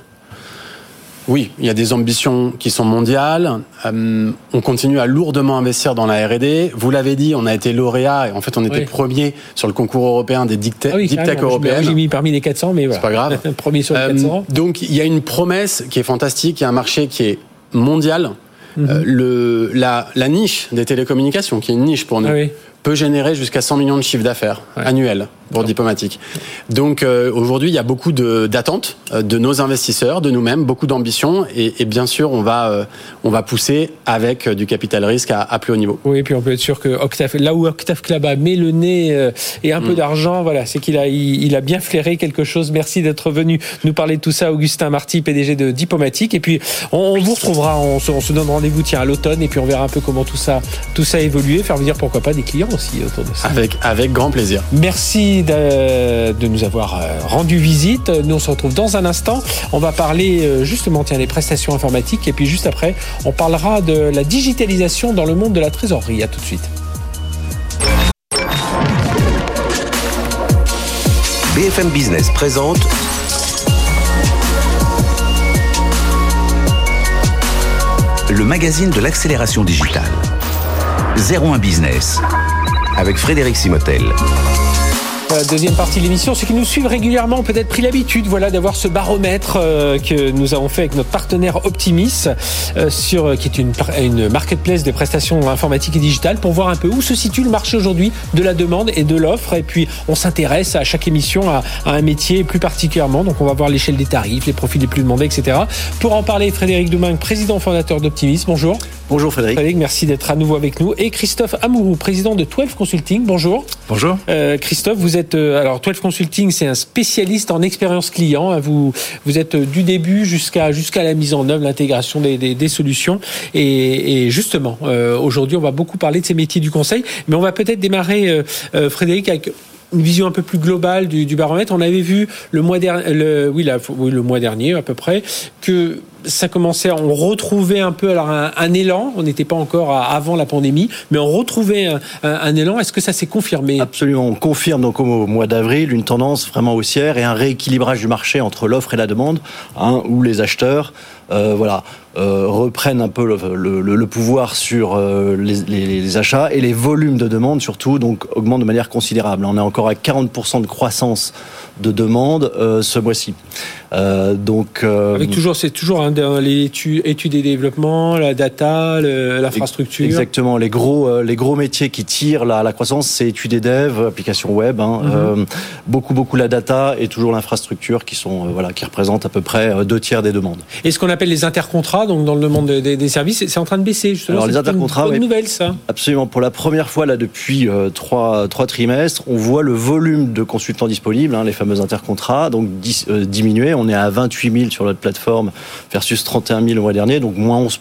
Oui, il y a des ambitions qui sont mondiales. Euh, on continue à lourdement investir dans la R&D. Vous l'avez dit, on a été lauréat et en fait on était oui. premier sur le concours européen des deep tech, ah oui, européennes. J'ai mis parmi les 400, mais voilà. C'est pas grave. premier sur les 400. Euh, donc il y a une promesse qui est fantastique. Il y a un marché qui est mondial. Euh, le, la, la, niche des télécommunications, qui est une niche pour nous, ah. Peut générer jusqu'à 100 millions de chiffres d'affaires ouais. annuels pour diplomatique. Donc euh, aujourd'hui, il y a beaucoup d'attentes de, euh, de, nos investisseurs, de nous-mêmes, beaucoup d'ambition, et, et, bien sûr, on va euh, on va pousser avec du capital risque à, à, plus haut niveau. Oui, et puis on peut être sûr que Octave, là où Octave Klaba met le nez euh, et un mmh. peu d'argent, voilà, c'est qu'il a il, il, a bien flairé quelque chose. Merci d'être venu nous parler de tout ça, Augustin Marty, PDG de Diplomatique. Et puis on, on vous retrouvera, on se, on se donne rendez-vous tiens à l'automne, et puis on verra un peu comment tout ça tout ça évolue, faire venir pourquoi pas des clients aussi autour de ça. Avec avec grand plaisir. Merci de, de, nous avoir rendu visite. Nous, on se retrouve dans un instant. On va parler justement tiens, des prestations informatiques et puis juste après, on parlera de la digitalisation dans le monde de la trésorerie. À tout de suite. BFM Business présente le magazine de l'accélération digitale. 01 Business avec Frédéric Simotel. Euh, deuxième partie de l'émission. Ceux qui nous suivent régulièrement ont peut-être pris l'habitude voilà, d'avoir ce baromètre euh, que nous avons fait avec notre partenaire Optimis, euh, sur, qui est une, une marketplace de prestations informatiques et digitales, pour voir un peu où se situe le marché aujourd'hui de la demande et de l'offre. Et puis, on s'intéresse à chaque émission à, à, un métier plus particulièrement. Donc, on va voir l'échelle des tarifs, les profils les plus demandés, etc. Pour en parler, Frédéric Domingue, président fondateur d'Optimis. Bonjour. Bonjour Frédéric. Frédéric, merci d'être à nouveau avec nous. Et Christophe Amourou, président de 12 Consulting. Bonjour. Bonjour. Euh, Christophe, vous euh, alors 12 Consulting, c'est un spécialiste en expérience client. Hein. Vous vous êtes euh, du début jusqu'à jusqu'à la mise en œuvre, l'intégration des, des, solutions. Et, justement, euh, aujourd'hui, on va beaucoup parler de ces métiers du conseil, mais on va peut-être démarrer, Frédéric, avec une vision un peu plus globale du, baromètre. On avait vu le mois dernier, oui, le mois dernier à peu près, que ça commençait, on retrouvait un peu alors un, élan. On n'était pas encore avant la pandémie, mais on retrouvait un, élan. Est-ce que ça s'est confirmé? Absolument, on confirme donc au mois d'avril une tendance vraiment haussière et un rééquilibrage du marché entre l'offre et la demande, hein, où les acheteurs, euh, voilà. Euh, reprennent un peu le, pouvoir sur euh, les, achats et les volumes de demande surtout donc augmentent de manière considérable. On est encore à 40% de croissance de demande ce mois-ci. Euh, donc avec toujours c'est toujours hein, les études, études et développement, la data, l'infrastructure. Exactement, les gros les gros métiers qui tirent la, la croissance, c'est études et dev, applications web, hein, mm -hmm. beaucoup beaucoup la data et toujours l'infrastructure qui sont voilà qui représentent à peu près deux tiers des demandes. Et ce qu'on appelle les intercontrats donc dans le monde des, des services, c'est en train de baisser. Justement. Alors les intercontrats, une bonne nouvelle ça. Absolument. Pour la première fois là depuis euh, trois, trois trimestres, on voit le volume de consultants disponibles, hein, les fameux intercontrats, donc dis, euh, diminuer. On est à 28 000 sur notre plateforme versus 31 000 le mois dernier, donc moins 11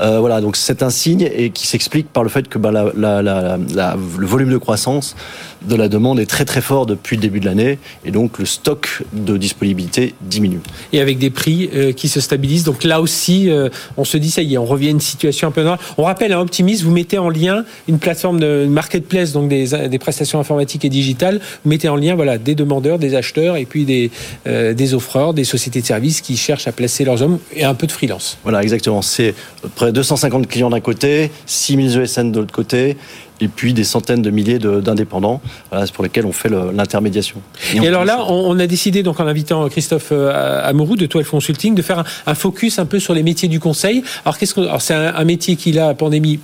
euh, Voilà, donc c'est un signe et qui s'explique par le fait que bah, le volume de croissance de la demande est très très fort depuis le début de l'année et donc le stock de disponibilité diminue. Et avec des prix euh, qui se stabilisent. Donc là aussi, euh, on se dit ça y est, on revient à une situation un peu normale. On rappelle à Optimis, vous mettez en lien une plateforme de marketplace, donc des, des prestations informatiques et digitales. Vous mettez en lien voilà des demandeurs, des acheteurs et puis des euh, des offreurs, des sociétés de services qui cherchent à placer leurs hommes et un peu de freelance. Voilà, exactement. C'est près de 250 clients d'un côté, 6000 ESN de l'autre côté et puis des centaines de milliers d'indépendants voilà, pour lesquels on fait l'intermédiation. Et, et alors là, on, on, a décidé, donc en invitant Christophe euh, Amourou de 12 Consulting, de faire un, un, focus un peu sur les métiers du conseil. Alors, qu'est-ce que c'est un, un, métier qui, là, pandémie,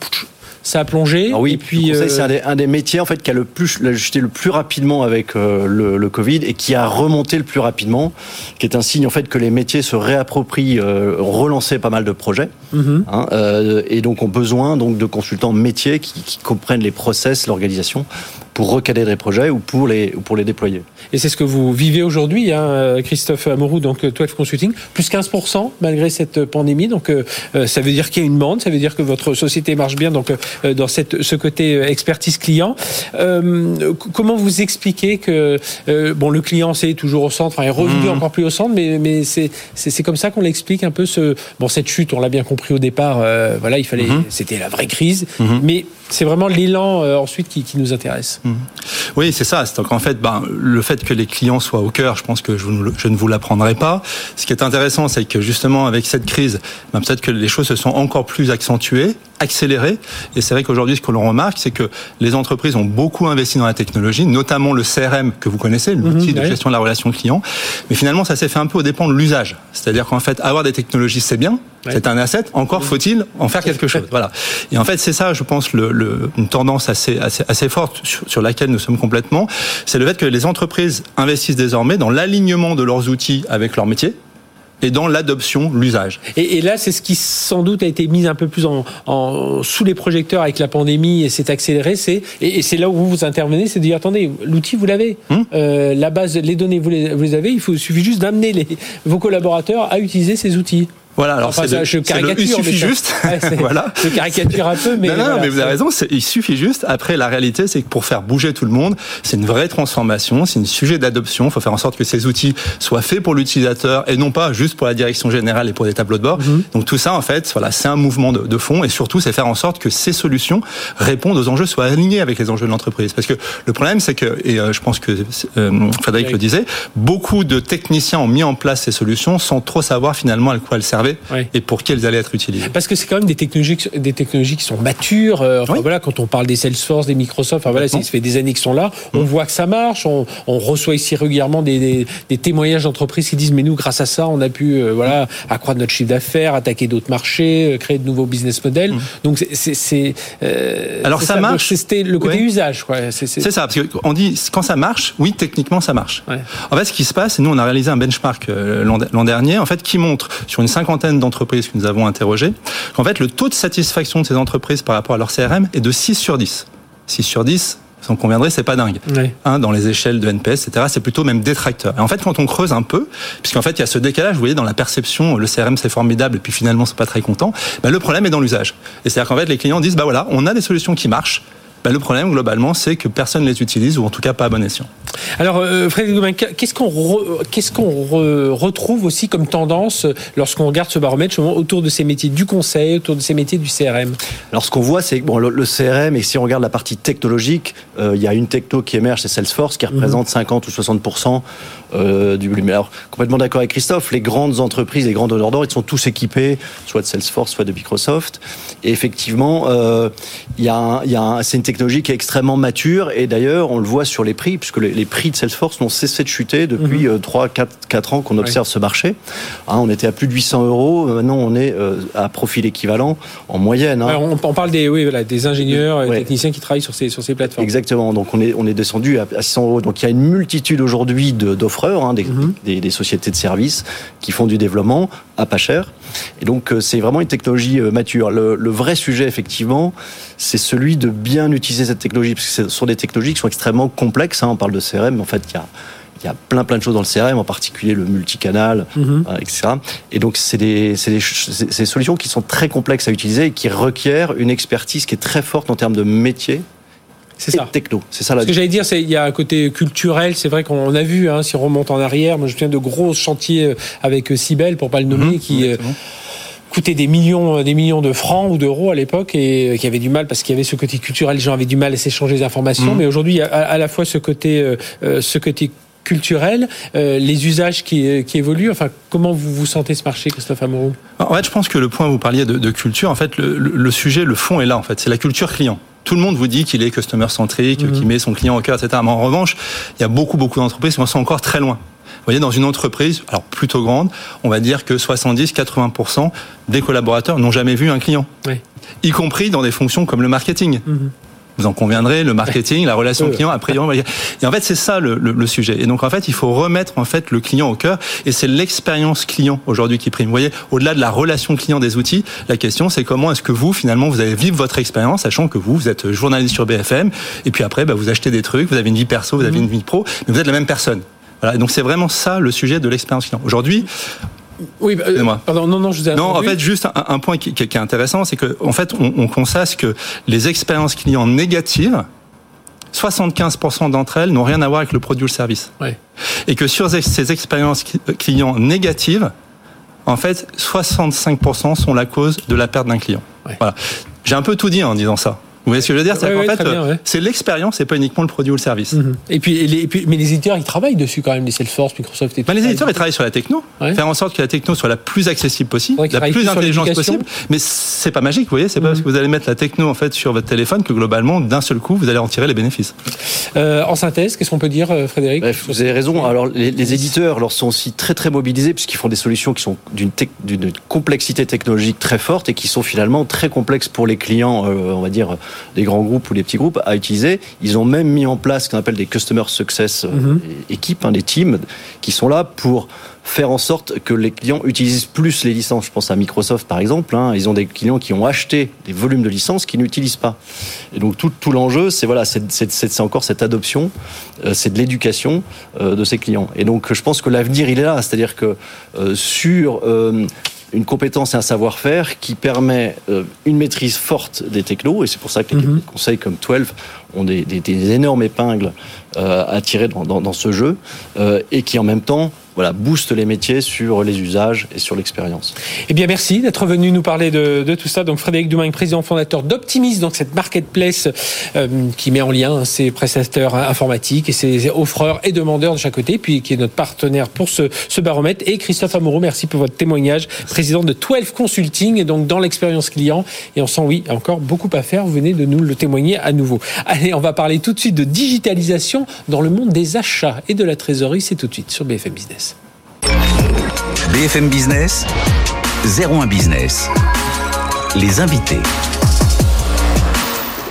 ça a plongé. Ah oui, et puis euh... c'est un des, un des, métiers en fait qui a le plus ajusté le plus rapidement avec euh, le, le, Covid et qui a remonté le plus rapidement, qui est un signe en fait que les métiers se réapproprient, euh, ont relancé pas mal de projets, mm -hmm. hein, euh, et donc ont besoin donc de consultants métiers qui, qui comprennent les process, l'organisation pour recadrer des projets ou pour les, ou pour les déployer. Et c'est ce que vous vivez aujourd'hui, hein, Christophe Amourou, donc 12 Consulting, plus 15% malgré cette pandémie. Donc euh, ça veut dire qu'il y a une demande, ça veut dire que votre société marche bien donc, euh, dans cette, ce côté expertise client. Euh, comment vous expliquez que euh, bon, le client c'est toujours au centre, enfin, est revenu mmh. encore plus au centre, mais, mais c'est comme ça qu'on l'explique un peu ce, bon, cette chute, on l'a bien compris au départ, euh, voilà, il fallait, mmh. c'était la vraie crise, mmh. mais c'est vraiment l'élan euh, ensuite qui, qui, nous intéresse. Mmh. Oui, c'est ça. Donc en fait, ben, le fait que les clients soient au cœur, je pense que je, je ne vous l'apprendrai pas. Ce qui est intéressant, c'est que justement avec cette crise, ben, peut-être que les choses se sont encore plus accentuées, accélérées. Et c'est vrai qu'aujourd'hui, ce que l'on remarque, c'est que les entreprises ont beaucoup investi dans la technologie, notamment le CRM que vous connaissez, l'outil mmh, de oui. gestion de la relation client. Mais finalement, ça s'est fait un peu au dépend de l'usage. C'est-à-dire qu'en fait, avoir des technologies, c'est bien, c'est un asset. Encore faut-il en faire quelque chose. Voilà. Et en fait, c'est ça, je pense, le, le, une tendance assez, assez, assez forte sur, sur, laquelle nous sommes complètement. C'est le fait que les entreprises investissent désormais dans l'alignement de leurs outils avec leur métier et dans l'adoption, l'usage. Et, et, là, c'est ce qui sans doute a été mis un peu plus en, en sous les projecteurs avec la pandémie et s'est accéléré. C'est et, et c'est là où vous vous intervenez, c'est de dire attendez, l'outil vous l'avez, hum. euh, la base, les données vous les, vous les avez. Il faut il suffit juste d'amener vos collaborateurs à utiliser ces outils. Voilà, alors enfin, c'est je caricature, il suffit juste. Ouais, voilà. Je caricature un peu, mais. Non, non, voilà, mais vous avez raison, il suffit juste. Après, la réalité, c'est que pour faire bouger tout le monde, c'est une vraie transformation, c'est un sujet d'adoption. Il faut faire en sorte que ces outils soient faits pour l'utilisateur et non pas juste pour la direction générale et pour des tableaux de bord. Mm -hmm. Donc tout ça, en fait, voilà, c'est un mouvement de, de fond et surtout, c'est faire en sorte que ces solutions répondent aux enjeux, soient alignées avec les enjeux de l'entreprise. Parce que le problème, c'est que, et euh, je pense que euh, Frédéric le disait, beaucoup de techniciens ont mis en place ces solutions sans trop savoir finalement à quoi elles et pour qui elles allaient être utilisées. Parce que c'est quand même des technologies, des technologies qui sont matures. Euh, enfin, voilà, quand on parle des Salesforce, des Microsoft, enfin, voilà, ça fait des années qu'ils sont là. On mm. voit que ça marche. On, on reçoit ici régulièrement des, des, témoignages d'entreprises qui disent mais nous, grâce à ça, on a pu euh, voilà accroître notre chiffre d'affaires, attaquer d'autres marchés, créer de nouveaux business models. Mm. Donc c'est alors ça, marche. C'était le côté usage. C'est ça parce qu'on dit quand ça marche, oui, techniquement ça marche. En fait, ce qui se passe, nous on a réalisé un benchmark l'an dernier, en fait, qui montre sur une cinquantaine d'entreprises que nous avons interrogées, qu'en fait, le taux de satisfaction de ces entreprises par rapport à leur CRM est de 6 sur 10. 6 sur 10, vous en conviendrez, c'est pas dingue. Hein, dans les échelles de NPS, etc., c'est plutôt même détracteur. Et en fait, quand on creuse un peu, puisqu'en fait, il y a ce décalage, vous voyez, dans la perception, le CRM c'est formidable, et puis finalement, c'est pas très content, ben, le problème est dans l'usage. Et c'est-à-dire qu'en fait, les clients disent, bah voilà, on a des solutions qui marchent, bah, le problème, globalement, c'est que personne ne les utilise, ou en tout cas pas à bon escient. Alors, euh, Frédéric Goubin, qu'est-ce qu'on qu'est-ce qu'on retrouve aussi comme tendance lorsqu'on regarde ce baromètre autour de ces métiers du conseil, autour de ces métiers du CRM Alors, ce qu'on voit, c'est que bon, le, CRM, et si on regarde la partie technologique, euh, il y a une techno qui émerge, c'est Salesforce, qui représente 50 mhm. ou 60 euh, du volume. Alors, complètement d'accord avec Christophe, les grandes entreprises, les grands donneurs d'ordre, ils sont tous équipés, soit de Salesforce, soit de Microsoft. Et effectivement, il y a, y a c'est une technologie qui est extrêmement mature et d'ailleurs on le voit sur les prix puisque les, prix de Salesforce n'ont cessé de chuter depuis 3 4, 4 ans qu'on observe ce marché. Hein, on était à plus de 800 euros, maintenant on est euh, à profil équivalent en moyenne. Hein. on, parle des, oui, voilà, des ingénieurs et techniciens qui travaillent sur ces, sur ces plateformes. Exactement, donc on est, on est descendu à, 600 euros. Donc il y a une multitude aujourd'hui d'offreurs, hein, mhm. des, des, sociétés de services qui font du développement à pas cher. Et donc euh, c'est vraiment une technologie euh, mature. Le, le vrai sujet effectivement, c'est celui de bien utiliser cette technologie, parce que ce sont des technologies qui sont extrêmement complexes. Hein. On parle de CRM, mais en fait, il y a il y a plein plein de choses dans le CRM, en particulier le multicanal, mhm. euh, etc. Et donc c'est des, des, des, solutions qui sont très complexes à utiliser et qui requièrent une expertise qui est très forte en termes de métier. C'est ça. Techno, c'est ça. Ce que j'allais dire, c'est il y a un côté culturel. C'est vrai qu'on a vu, hein, si on remonte en arrière. Moi, je viens de gros chantiers euh, avec Cybelle, pour pas le nommer, mhm. qui coûtait des millions, euh, des millions de francs ou d'euros à l'époque et euh, qui avait du mal parce qu'il y avait ce côté culturel, les gens avaient du mal à s'échanger des informations. Mmh. Mais aujourd'hui, il y a à, la fois ce côté, euh, ce côté culturel, les usages qui, qui, évoluent. Enfin, comment vous vous sentez ce marché, Christophe Amouroux En fait, je pense que le point où vous parliez de, de culture, en fait, le, le, sujet, le fond est là. En fait, c'est la culture client tout le monde vous dit qu'il est customer centrique, mmh. qu'il met son client au cœur, etc. Mais en revanche, il y a beaucoup, beaucoup d'entreprises qui sont encore très loin. Vous voyez, dans une entreprise, alors plutôt grande, on va dire que 70-80% des collaborateurs n'ont jamais vu un client. Y compris dans des fonctions comme le marketing. Mhm. Vous en conviendrez, le marketing, la relation client, après, et en fait, c'est ça le, sujet. Et donc, en fait, il faut remettre en fait le client au cœur, et c'est l'expérience client aujourd'hui qui prime. Vous voyez, au-delà de la relation client des outils, la question, c'est comment est-ce que vous, finalement, vous allez vivre votre expérience, sachant que vous, vous êtes journaliste sur BFM, et puis après, bah, vous achetez des trucs, vous avez une vie perso, vous avez mhm. une vie pro, mais vous êtes la même personne donc c'est vraiment ça le sujet de l'expérience client. Aujourd'hui, oui, bah, pardon, non, non, je vous ai Non, en fait, juste un, point qui, est intéressant, c'est qu'en en fait, on, constate que les expériences clients négatives, 75% d'entre elles n'ont rien à voir avec le produit ou le service. Et que sur ces expériences clients négatives, en fait, 65% sont la cause de la perte d'un client. Voilà. J'ai un peu tout dit en disant ça. Vous voyez ce que je veux dire? C'est fait, euh, c'est l'expérience et pas uniquement le produit ou le service. Mhm. et, puis, et, puis, mais les éditeurs, ils travaillent dessus quand même, les Salesforce, Microsoft et tout bah, Les éditeurs, ils travaillent sur la techno, faire en sorte que la techno soit la plus accessible possible, la plus intelligente possible. Mais c'est pas magique, vous voyez, c'est pas parce mhm. que vous allez mettre la techno en fait sur votre téléphone que globalement, d'un seul coup, vous allez en tirer les bénéfices. Euh, en synthèse, qu'est-ce qu'on peut dire, euh, Frédéric? Bref, Vous avez raison. Alors, les, éditeurs, alors, sont aussi très très mobilisés puisqu'ils font des solutions qui sont d'une complexité technologique très forte et qui sont finalement très complexes pour les clients, on va dire, des grands groupes les petits groupes à utiliser. Ils ont même mis en place ce qu'on appelle des Customer Success mhm. équipes, hein, des teams, qui sont là pour faire en sorte que les clients utilisent plus les licences. Je pense à Microsoft par exemple. Hein. ils ont des clients qui ont acheté des volumes de licences qu'ils n'utilisent pas. Et donc tout, tout l'enjeu, c'est voilà, c'est encore cette adoption, euh, c'est de l'éducation euh, de ces clients. Et donc je pense que l'avenir il est là, c'est-à-dire que sur une compétence et un savoir-faire qui permet euh, une maîtrise forte des technos, et c'est pour ça que les mhm. conseils comme 12 ont des, énormes épingles à tirer dans, ce jeu, euh, et qui en même temps voilà, booste les métiers sur les usages et sur l'expérience. Eh bien, merci d'être venu nous parler de, tout ça. Donc, Frédéric Doumain, président fondateur d'Optimis, donc cette marketplace euh, qui met en lien ses prestataires informatiques et ses offreurs et demandeurs de chaque côté, puis qui est notre partenaire pour ce, ce baromètre. Et Christophe Amoureau, merci pour votre témoignage, président de 12 Consulting, et donc dans l'expérience client. Et on sent, oui, encore beaucoup à faire. Vous venez de nous le témoigner à nouveau. Allez, on va parler tout de suite de digitalisation dans le monde des achats et de la trésorerie. C'est tout de suite sur BFM Business. BFM Business, 01 Business. Les invités.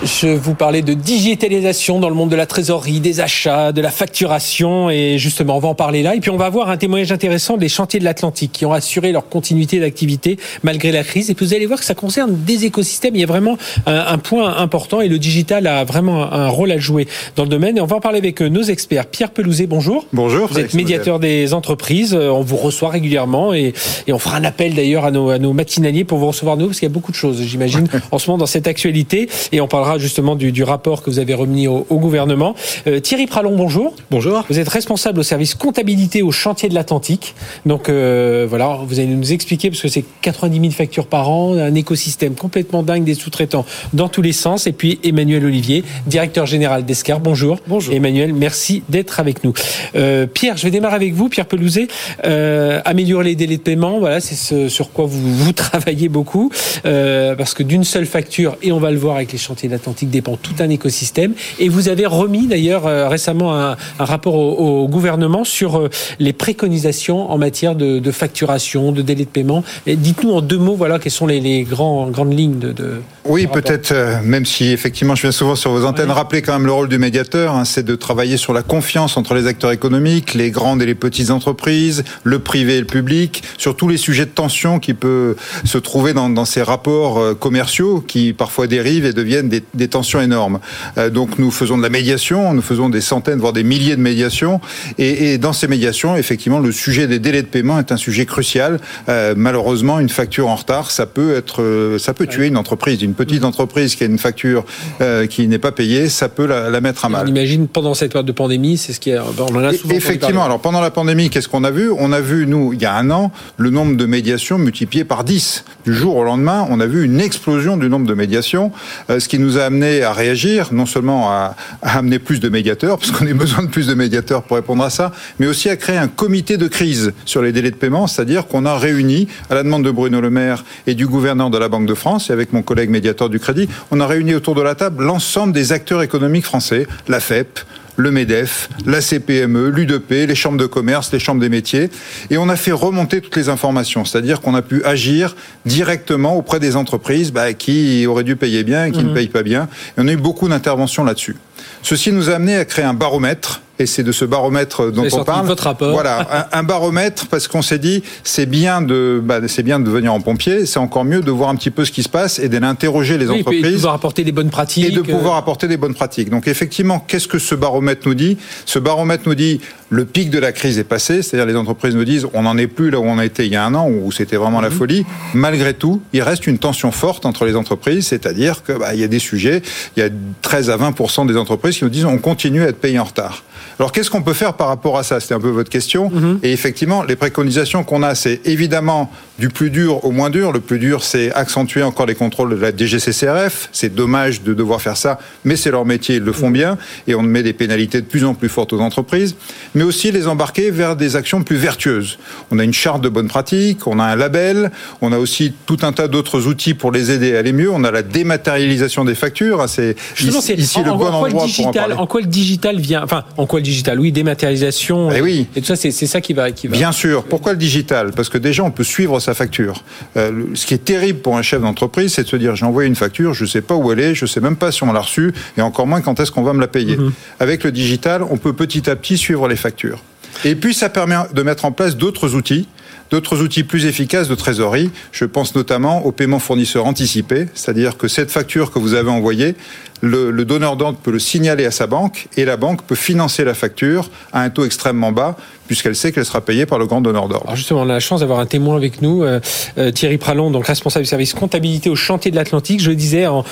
Je vous parlais de digitalisation dans le monde de la trésorerie, des achats, de la facturation, et justement, on va en parler là. Et puis, on va avoir un témoignage intéressant des chantiers de l'Atlantique qui ont assuré leur continuité d'activité malgré la crise. Et puis, vous allez voir que ça concerne des écosystèmes. Il y a vraiment un, un, point important et le digital a vraiment un rôle à jouer dans le domaine. Et on va en parler avec nos experts. Pierre Pelouzet, bonjour. Bonjour. Vous êtes médiateur des entreprises. On vous reçoit régulièrement et, et on fera un appel d'ailleurs à nos, à nos matinaliers pour vous recevoir nous parce qu'il y a beaucoup de choses, j'imagine, en ce moment dans cette actualité. Et on parlera justement du, du, rapport que vous avez remis au, au gouvernement. Euh, Thierry Pralon, bonjour. Bonjour. Vous êtes responsable au service comptabilité au chantier de l'Atlantique. Donc euh, voilà, vous allez nous expliquer parce que c'est 90 000 factures par an, un écosystème complètement dingue des sous-traitants dans tous les sens. Et puis Emmanuel Olivier, directeur général d'Escar. Bonjour. Bonjour. Emmanuel, merci d'être avec nous. Euh, Pierre, je vais démarrer avec vous, Pierre Pelouzet. Euh, améliorer les délais de paiement, voilà, c'est ce sur quoi vous, vous travaillez beaucoup. Euh, parce que d'une seule facture, et on va le voir avec les chantiers de l'Atlantique, dépend tout un écosystème. Et vous avez remis d'ailleurs euh, récemment un, un rapport au, au, gouvernement sur euh, les préconisations en matière de, de facturation, de délai de paiement. Dites-nous en deux mots, voilà, quelles sont les, les grands, grandes lignes de. de oui, peut-être, euh, même si effectivement je viens souvent sur vos antennes, ouais. rappeler quand même le rôle du médiateur, hein, c'est de travailler sur la confiance entre les acteurs économiques, les grandes et les petites entreprises, le privé et le public, sur tous les sujets de tension qui peuvent se trouver dans, dans ces rapports commerciaux qui parfois dérivent et deviennent des, des tensions énormes. Euh, donc nous faisons de la médiation, nous faisons des centaines, voire des milliers de médiations, et, et dans ces médiations, effectivement, le sujet des délais de paiement est un sujet crucial. Euh, malheureusement, une facture en retard, ça peut être, ça peut tuer une entreprise. Une petite entreprise qui a une facture euh, qui n'est pas payée, ça peut la, la mettre à mal. On imagine pendant cette période de pandémie, c'est ce qui est, on en a souvent Effectivement. Alors pendant la pandémie, qu'est-ce qu'on a vu? On a vu nous, il y a un an, le nombre de médiations multiplié par 10. Du jour au lendemain, on a vu une explosion du nombre de médiations, euh, ce qui nous a amené à réagir, non seulement à, à amener plus de médiateurs, parce qu'on a besoin de plus de médiateurs pour répondre à ça, mais aussi à créer un comité de crise sur les délais de paiement, c'est-à-dire qu'on a réuni, à la demande de Bruno Le Maire et du gouverneur de la Banque de France, et avec mon collègue médiateur du crédit, on a réuni autour de la table l'ensemble des acteurs économiques français, la FEP, le MEDEF, la CPME, l'UDP, les chambres de commerce, les chambres des métiers. Et on a fait remonter toutes les informations, c'est-à-dire qu'on a pu agir directement auprès des entreprises bah, qui auraient dû payer bien et qui mmh. ne payent pas bien. Et on a eu beaucoup d'interventions là-dessus. Ceci nous a amené à créer un baromètre et c'est de ce baromètre dont on parle. Votre rapport. Voilà, un, un baromètre parce qu'on s'est dit c'est bien de bah, c'est bien de venir en pompier, c'est encore mieux de voir un petit peu ce qui se passe et d'aller interroger les oui, entreprises et de pouvoir apporter des bonnes pratiques et de pouvoir apporter des bonnes pratiques. Donc effectivement, qu'est-ce que ce baromètre nous dit? Ce baromètre nous dit le pic de la crise est passé, c'est-à-dire les entreprises nous disent on n'en est plus là où on a été il y a un an où c'était vraiment la folie. Malgré tout, il reste une tension forte entre les entreprises, c'est-à-dire que bah, il y a des sujets, il y a 13 à 20% des entreprises qui nous disent on continue à être payé en retard. Alors qu'est-ce qu'on peut faire par rapport à ça? C'était un peu votre question. Mm -hmm. Et effectivement, les préconisations qu'on a, c'est évidemment du plus dur au moins dur. Le plus dur, c'est accentuer encore les contrôles de la DGCCRF. C'est dommage de devoir faire ça, mais c'est leur métier, ils le font bien. Et on met des pénalités de plus en plus fortes aux entreprises. Mais aussi les embarquer vers des actions plus vertueuses. On a une charte de bonne pratique, on a un label, on a aussi tout un tas d'autres outils pour les aider à aller mieux. On a la dématérialisation des factures. C'est ici, ici en, le bon en endroit le digital, pour en quoi le digital vient Enfin, en quoi le digital Oui, dématérialisation. Et, oui. et tout ça, c'est ça qui va, qui va. Bien sûr. Pourquoi le digital? Parce que déjà, on peut suivre sa facture. Euh, ce qui est terrible pour un chef d'entreprise, c'est de se dire j'ai envoyé une facture, je ne sais pas où elle est, je ne sais même pas si on l'a reçue, et encore moins quand est-ce qu'on va me la payer. -hmm. Avec le digital, on peut petit à petit suivre les factures. Et puis, ça permet de mettre en place d'autres outils d'autres outils plus efficaces de trésorerie. Je pense notamment au paiement fournisseur anticipé, c'est-à-dire que cette facture que vous avez envoyée, le, donneur d'ordre peut le signaler à sa banque et la banque peut financer la facture à un taux extrêmement bas puisqu'elle sait qu'elle sera payée par le grand donneur d'ordre. Justement, on a la chance d'avoir un témoin avec nous, euh, euh, Thierry Pralon, donc responsable du service comptabilité au chantier de l'Atlantique. Je le disais en,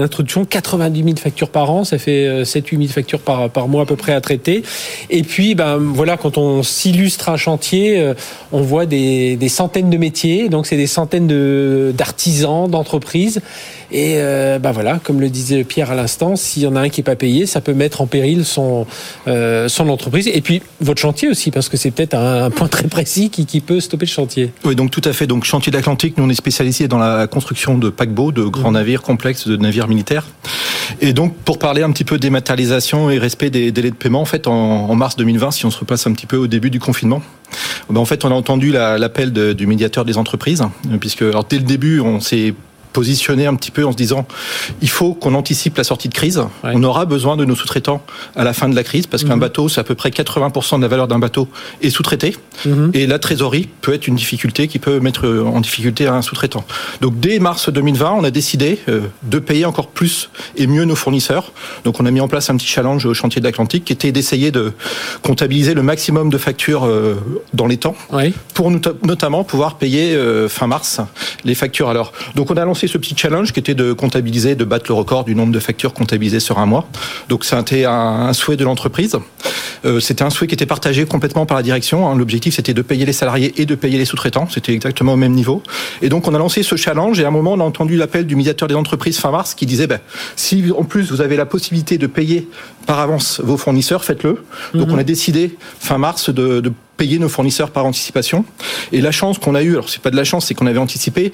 introduction, 90 000 factures par an, ça fait 7-8 000 factures par, mois à peu près à traiter. Et puis, ben voilà, quand on s'illustre un chantier, euh, on voit des, centaines de métiers, donc c'est des centaines d'artisans, d'entreprises. Et euh, ben voilà, comme le disait Pierre à l'instant, s'il y en a un qui est pas payé, ça peut mettre en péril son euh, son entreprise et puis votre chantier aussi, parce que c'est peut-être un, un, point très précis qui, qui, peut stopper le chantier. Oui, donc tout à fait. Donc chantier d'Atlantique, nous on est spécialisé dans la construction de paquebots, de grands mmh. navires complexes, de navires militaires. Et donc pour parler un petit peu dématérialisation et respect des délais de paiement, en fait en, en mars 2020, si on se repasse un petit peu au début du confinement, ben, en fait on a entendu l'appel la, du médiateur des entreprises, puisque alors dès le début on s'est positionner un petit peu en se disant il faut qu'on anticipe la sortie de crise. Ouais. On aura besoin de nos sous-traitants à la fin de la crise parce mmh. qu'un bateau, c'est à peu près 80% de la valeur d'un bateau est sous-traité. Mmh. Et la trésorerie peut être une difficulté qui peut mettre en difficulté un sous-traitant. Donc dès mars 2020, on a décidé euh, de payer encore plus et mieux nos fournisseurs. Donc on a mis en place un petit challenge au chantier de l'Atlantique qui était d'essayer de comptabiliser le maximum de factures euh, dans les temps ouais. pour notamment pouvoir payer euh, fin mars les factures. Alors donc on a lancé ce petit challenge qui était de comptabiliser, de battre le record du nombre de factures comptabilisées sur un mois. Donc c'était un, un, souhait de l'entreprise. Euh, c'était un souhait qui était partagé complètement par la direction. Hein. L'objectif c'était de payer les salariés et de payer les sous-traitants. C'était exactement au même niveau. Et donc on a lancé ce challenge et à un moment on a entendu l'appel du médiateur des entreprises fin mars qui disait ben, si en plus vous avez la possibilité de payer par avance vos fournisseurs, faites-le. Donc mm -hmm. on a décidé fin mars de, de payer nos fournisseurs par anticipation. Et la chance qu'on a eue, alors c'est pas de la chance, c'est qu'on avait anticipé,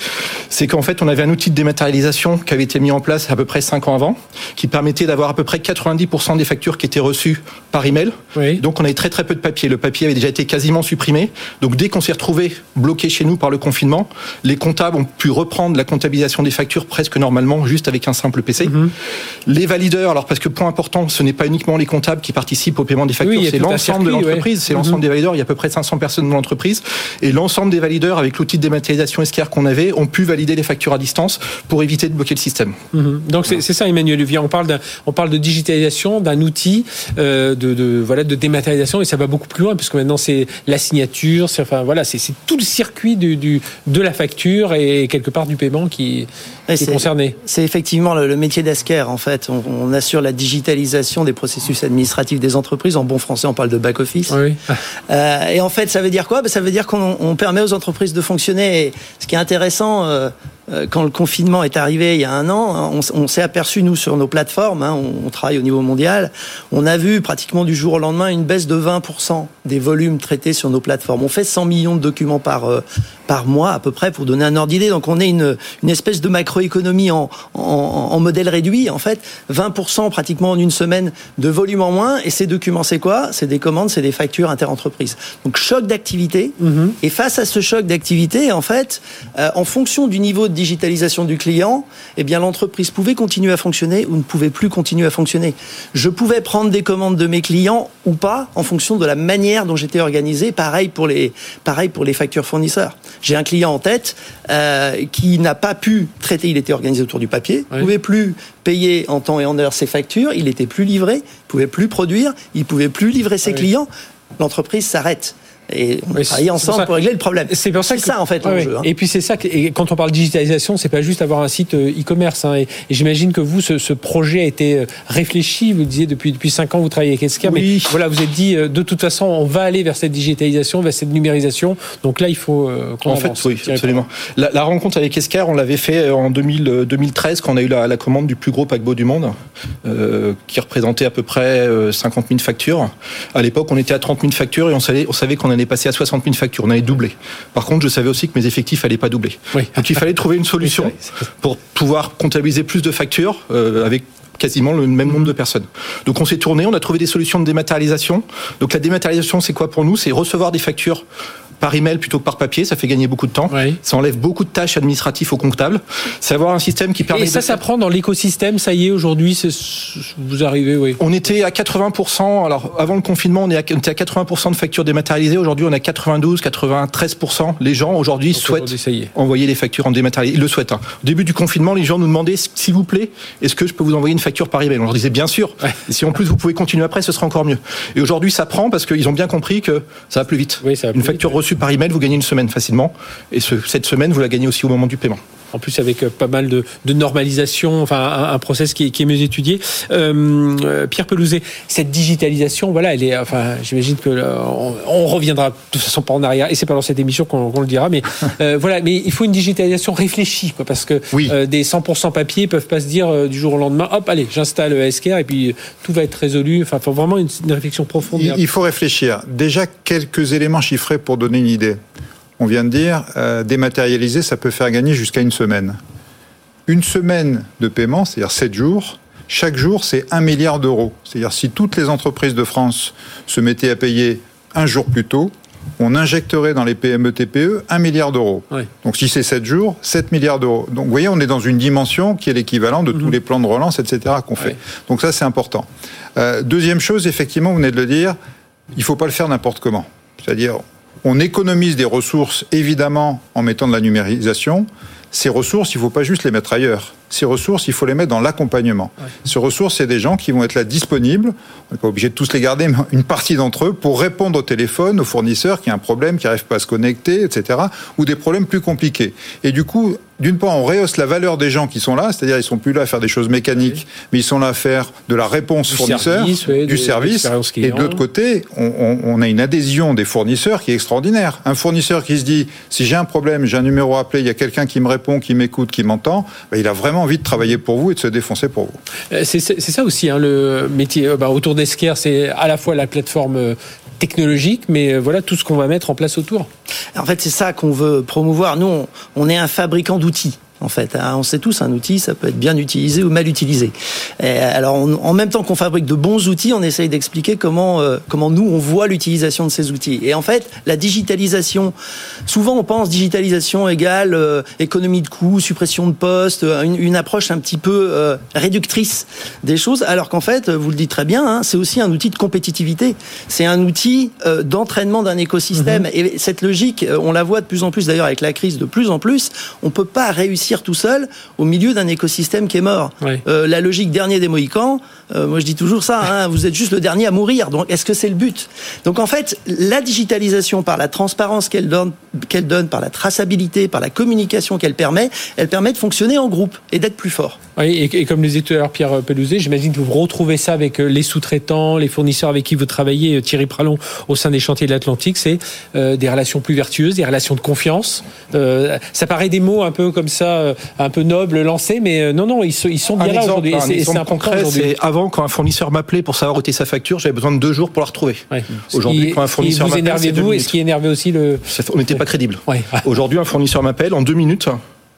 c'est qu'en fait on avait un outil de dématérialisation qui avait été mis en place à peu près 5 ans avant, qui permettait d'avoir à peu près 90% des factures qui étaient reçues par email. Oui. Donc on avait très très peu de papier. Le papier avait déjà été quasiment supprimé. Donc dès qu'on s'est retrouvé bloqué chez nous par le confinement, les comptables ont pu reprendre la comptabilisation des factures presque normalement, juste avec un simple PC. Mhm. Mm -hmm. Les valideurs, alors parce que point important, ce n'est pas uniquement les comptables qui participent au paiement des factures, oui, c'est l'ensemble de l'entreprise, ouais. c'est l'ensemble Mhm. des valideurs. Il y a à peu près 500 personnes dans l'entreprise et l'ensemble des valideurs avec l'outil de dématérialisation SCAR qu'on avait ont pu valider les factures à distance pour éviter de bloquer le système. Mhm. Donc c'est ça Emmanuel Levier, on parle, on parle de digitalisation d'un outil euh, de, de, voilà, de dématérialisation et ça va beaucoup plus loin puisque maintenant c'est la signature, enfin voilà, c'est tout le circuit du, du, de la facture et quelque part du paiement qui, qui est, est, concerné. C'est effectivement le, le métier d'Asker en fait. On, on, assure la digitalisation des processus administratifs des entreprises. En bon français, on parle de back office. Oui. Euh, et en fait, ça veut dire quoi? Ben, Ça veut dire qu'on permet aux entreprises de fonctionner. Ce qui est intéressant. Euh, quand le confinement est arrivé il y a un an, on, on s'est aperçu, nous, sur nos plateformes, hein, on, on, travaille au niveau mondial, on a vu pratiquement du jour au lendemain une baisse de 20% des volumes traités sur nos plateformes. On fait 100 millions de documents par, euh, par mois, à peu près, pour donner un ordre d'idée. Donc on est une, une espèce de macroéconomie en, en, en, modèle réduit, en fait. 20% pratiquement en une semaine de volume en moins. Et ces documents, c'est quoi? C'est des commandes, c'est des factures interentreprises. Donc choc d'activité. Mm -hmm. Et face à ce choc d'activité, en fait, euh, en fonction du niveau de digitalisation du client, eh bien l'entreprise pouvait continuer à fonctionner ou ne pouvait plus continuer à fonctionner. Je pouvais prendre des commandes de mes clients ou pas en fonction de la manière dont j'étais organisé. Pareil pour les, pareil pour les factures fournisseurs. J'ai un client en tête euh, qui n'a pas pu traiter, il était organisé autour du papier, oui. pouvait plus payer en temps et en heure ses factures, il était plus livré, pouvait plus produire, il pouvait plus livrer ses oui. clients. L'entreprise s'arrête et on oui, travaille ensemble pour régler le problème. C'est pour ça que ça en fait ouais, l'enjeu. Hein. Et puis c'est ça que et quand on parle digitalisation, c'est pas juste avoir un site euh, e-commerce. Hein, et, et j'imagine que vous, ce, ce, projet a été euh, réfléchi. Vous disiez depuis depuis cinq ans, vous travaillez avec oui. mais voilà, vous êtes dit euh, de toute façon, on va aller vers cette digitalisation, vers cette numérisation. Donc là, il faut euh, qu'on En avance, fait, oui, absolument. La, la, rencontre avec Escar, on l'avait fait en 2000, 2013 quand on a eu la, la, commande du plus gros paquebot du monde, euh, qui représentait à peu près 50 000 factures. À l'époque, on était à 30 000 factures et on savait, on savait qu'on allait passer à 60 000 factures. On allait doubler. Par contre, je savais aussi que mes effectifs n'allaient pas doubler. Oui. Donc il fallait trouver une solution pour pouvoir comptabiliser plus de factures euh, avec quasiment le même nombre de personnes. Donc on s'est tourné, on a trouvé des solutions de dématérialisation. Donc la dématérialisation, c'est quoi pour nous? C'est recevoir des factures par email plutôt que par papier, ça fait gagner beaucoup de temps. Ça enlève beaucoup de tâches administratives aux comptables. C'est avoir un système qui permet. Et ça, ça prend dans l'écosystème. Ça y est, aujourd'hui, vous arrivez, oui. On était à 80%. Alors avant le confinement, on était à 80% de factures dématérialisées. Aujourd'hui, on est à 92, 93%. Les gens aujourd'hui souhaitent envoyer les factures en dématérialisé. Ils le souhaitent. Hein. Au début du confinement, les gens nous demandaient, s'il vous plaît, est-ce que je peux vous envoyer une facture par email? On leur disait bien sûr. Et si en plus vous pouvez continuer après, ce sera encore mieux. Et aujourd'hui, ça prend parce qu'ils ont bien compris que ça va plus vite. une facture reçue par email, vous gagnez une semaine facilement. Et cette semaine, vous la gagnez aussi au moment du paiement en plus avec euh, pas mal de, normalisation, enfin un, process qui, est mieux étudié. Euh, euh, Pierre Pelouzet, cette digitalisation, voilà, elle est, enfin, j'imagine que on, reviendra de toute façon pas en arrière, et c'est pas dans cette émission qu'on le dira, mais voilà, mais il faut une digitalisation réfléchie, quoi, parce que des 100% papier peuvent pas se dire du jour au lendemain, hop, allez, j'installe SKR et puis tout va être résolu. Enfin, il faut vraiment une, une réflexion profonde. il faut réfléchir. Déjà quelques éléments chiffrés pour donner une idée on vient de dire, euh, dématérialiser, ça peut faire gagner jusqu'à une semaine. Une semaine de paiement, c'est-à-dire 7 jours, chaque jour, c'est 1 milliard d'euros. C'est-à-dire si toutes les entreprises de France se mettaient à payer un jour plus tôt, on injecterait dans les PME TPE 1 milliard d'euros. Donc si c'est 7 jours, 7 milliards d'euros. Donc vous voyez, on est dans une dimension qui est l'équivalent de tous mhm. les plans de relance, etc. qu'on fait. Donc ça, c'est important. Euh, deuxième chose, effectivement, vous venez de le dire, il ne faut pas le faire n'importe comment. C'est-à-dire, on économise des ressources, évidemment, en mettant de la numérisation. Ces ressources, il ne faut pas juste les mettre ailleurs. Ces ressources, il faut les mettre dans l'accompagnement. Ces ressources, c'est des gens qui vont être là disponibles. On n'est pas obligé de tous les garder, mais une partie d'entre eux pour répondre au téléphone, aux fournisseurs qui ont un problème, qui n'arrivent pas à se connecter, etc. Ou des problèmes plus compliqués. Et du coup, d'une part, on rehausse la valeur des gens qui sont là, c'est-à-dire ils sont plus là à faire des choses mécaniques, mais ils sont là à faire de la réponse fournisseur, du service. Et de l'autre côté, on, a une adhésion des fournisseurs qui est extraordinaire. Un fournisseur qui se dit, si j'ai un problème, j'ai un numéro à appeler, il y a quelqu'un qui me répond, qui m'écoute, qui m'entend, ben, il a vraiment envie de travailler pour vous et de se défoncer pour vous. Euh, c'est ça aussi, hein, le métier euh, bah, autour d'Esquire, c'est à la fois la plateforme euh, technologique, mais voilà tout ce qu'on va mettre en place autour. En fait, c'est ça qu'on veut promouvoir. Nous, on est un fabricant d'outils en fait. Hein. On sait tous, un outil, ça peut être bien utilisé ou mal utilisé. alors, en même temps qu'on fabrique de bons outils, on essaye d'expliquer comment, euh, comment nous, on voit l'utilisation de ces outils. Et en fait, la digitalisation, souvent on pense digitalisation égale euh, économie de coûts, suppression de postes, euh, une, approche un petit peu réductrice des choses, alors qu'en fait, vous le dites très bien, hein, c'est aussi un outil de compétitivité. C'est un outil d'entraînement d'un écosystème. Mm-hmm. Et cette logique, on la voit de plus en plus d'ailleurs avec la crise, de plus en plus, on peut pas réussir tout seul au milieu d'un écosystème qui est mort. Euh, la logique dernier des Mohicans, euh, moi je dis toujours ça, hein, vous êtes juste le dernier à mourir. Donc est-ce que c'est le but? Donc en fait, la digitalisation par la transparence qu'elle donne, qu'elle donne, par la traçabilité, par la communication qu'elle permet, elle permet de fonctionner en groupe et d'être plus fort. Oui, et, comme le disait tout à l'heure Pierre Pelouzet, j'imagine que vous retrouvez ça avec euh, les sous-traitants, les fournisseurs avec qui vous travaillez, Thierry Pralon, au sein des chantiers de l'Atlantique, c'est des relations plus vertueuses, des relations de confiance. ça paraît des mots un peu comme ça euh, un peu noble lancé, mais euh, non, non, ils, ils sont bien là aujourd'hui. C'est important C'est avant, quand un fournisseur m'appelait pour savoir où était sa facture, j'avais besoin de deux jours pour la retrouver. Aujourd'hui, quand un fournisseur m'appelle, vous et ce qui énervait aussi le. On n'était pas crédible. Aujourd'hui, un fournisseur m'appelle en deux minutes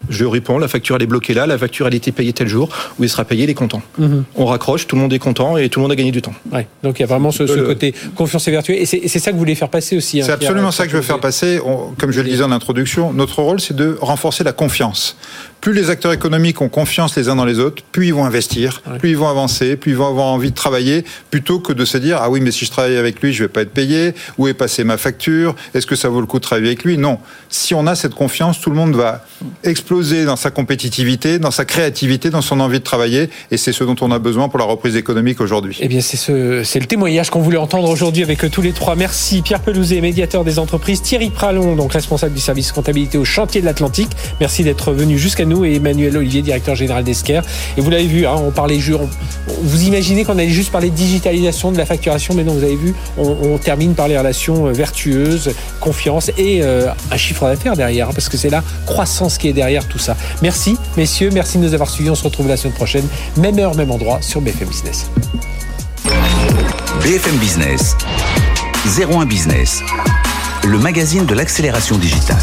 je réponds, la facture elle est bloquée là, la facture elle a été payée tel jour, où il sera payé, il est content. Mhm. On raccroche, tout le monde est content et tout le monde a gagné du temps. Ouais. Donc il y a vraiment ce, côté confiance et vertu. Et c'est ça que vous voulez faire passer aussi. Hein, c'est absolument ça que je veux faire passer. comme je le disais en introduction, notre rôle c'est de renforcer la confiance. Plus les acteurs économiques ont confiance les uns dans les autres, plus ils vont investir, plus ils vont avancer, plus ils vont avoir envie de travailler, plutôt que de se dire ah oui mais si je travaille avec lui je vais pas être payé, où est passée ma facture, est-ce que ça vaut le coup de travailler avec lui? Non. Si on a cette confiance, tout le monde va exploser dans sa compétitivité, dans sa créativité, dans son envie de travailler. Et c'est ce dont on a besoin pour la reprise économique aujourd'hui. Eh bien, c'est ce, c'est le témoignage qu'on voulait entendre aujourd'hui avec tous les trois. Merci Pierre Pelouzet, médiateur des entreprises, Thierry Pralon, donc responsable du service comptabilité au chantier de l'Atlantique. Merci d'être venu jusqu'à nous et Emmanuel Olivier, directeur général d'Esquer. Et vous l'avez vu, hein, on parlait vous imaginez qu'on allait juste parler de digitalisation de la facturation, mais non, vous avez vu, on, termine par les relations euh, vertueuses, confiance et euh, un chiffre d'affaires derrière, hein, parce que c'est la croissance qui est derrière tout ça. Merci, messieurs, merci de nous avoir suivis. On se retrouve la semaine prochaine, même heure, même endroit, sur BFM Business. BFM Business, 01 Business, le magazine de l'accélération digitale.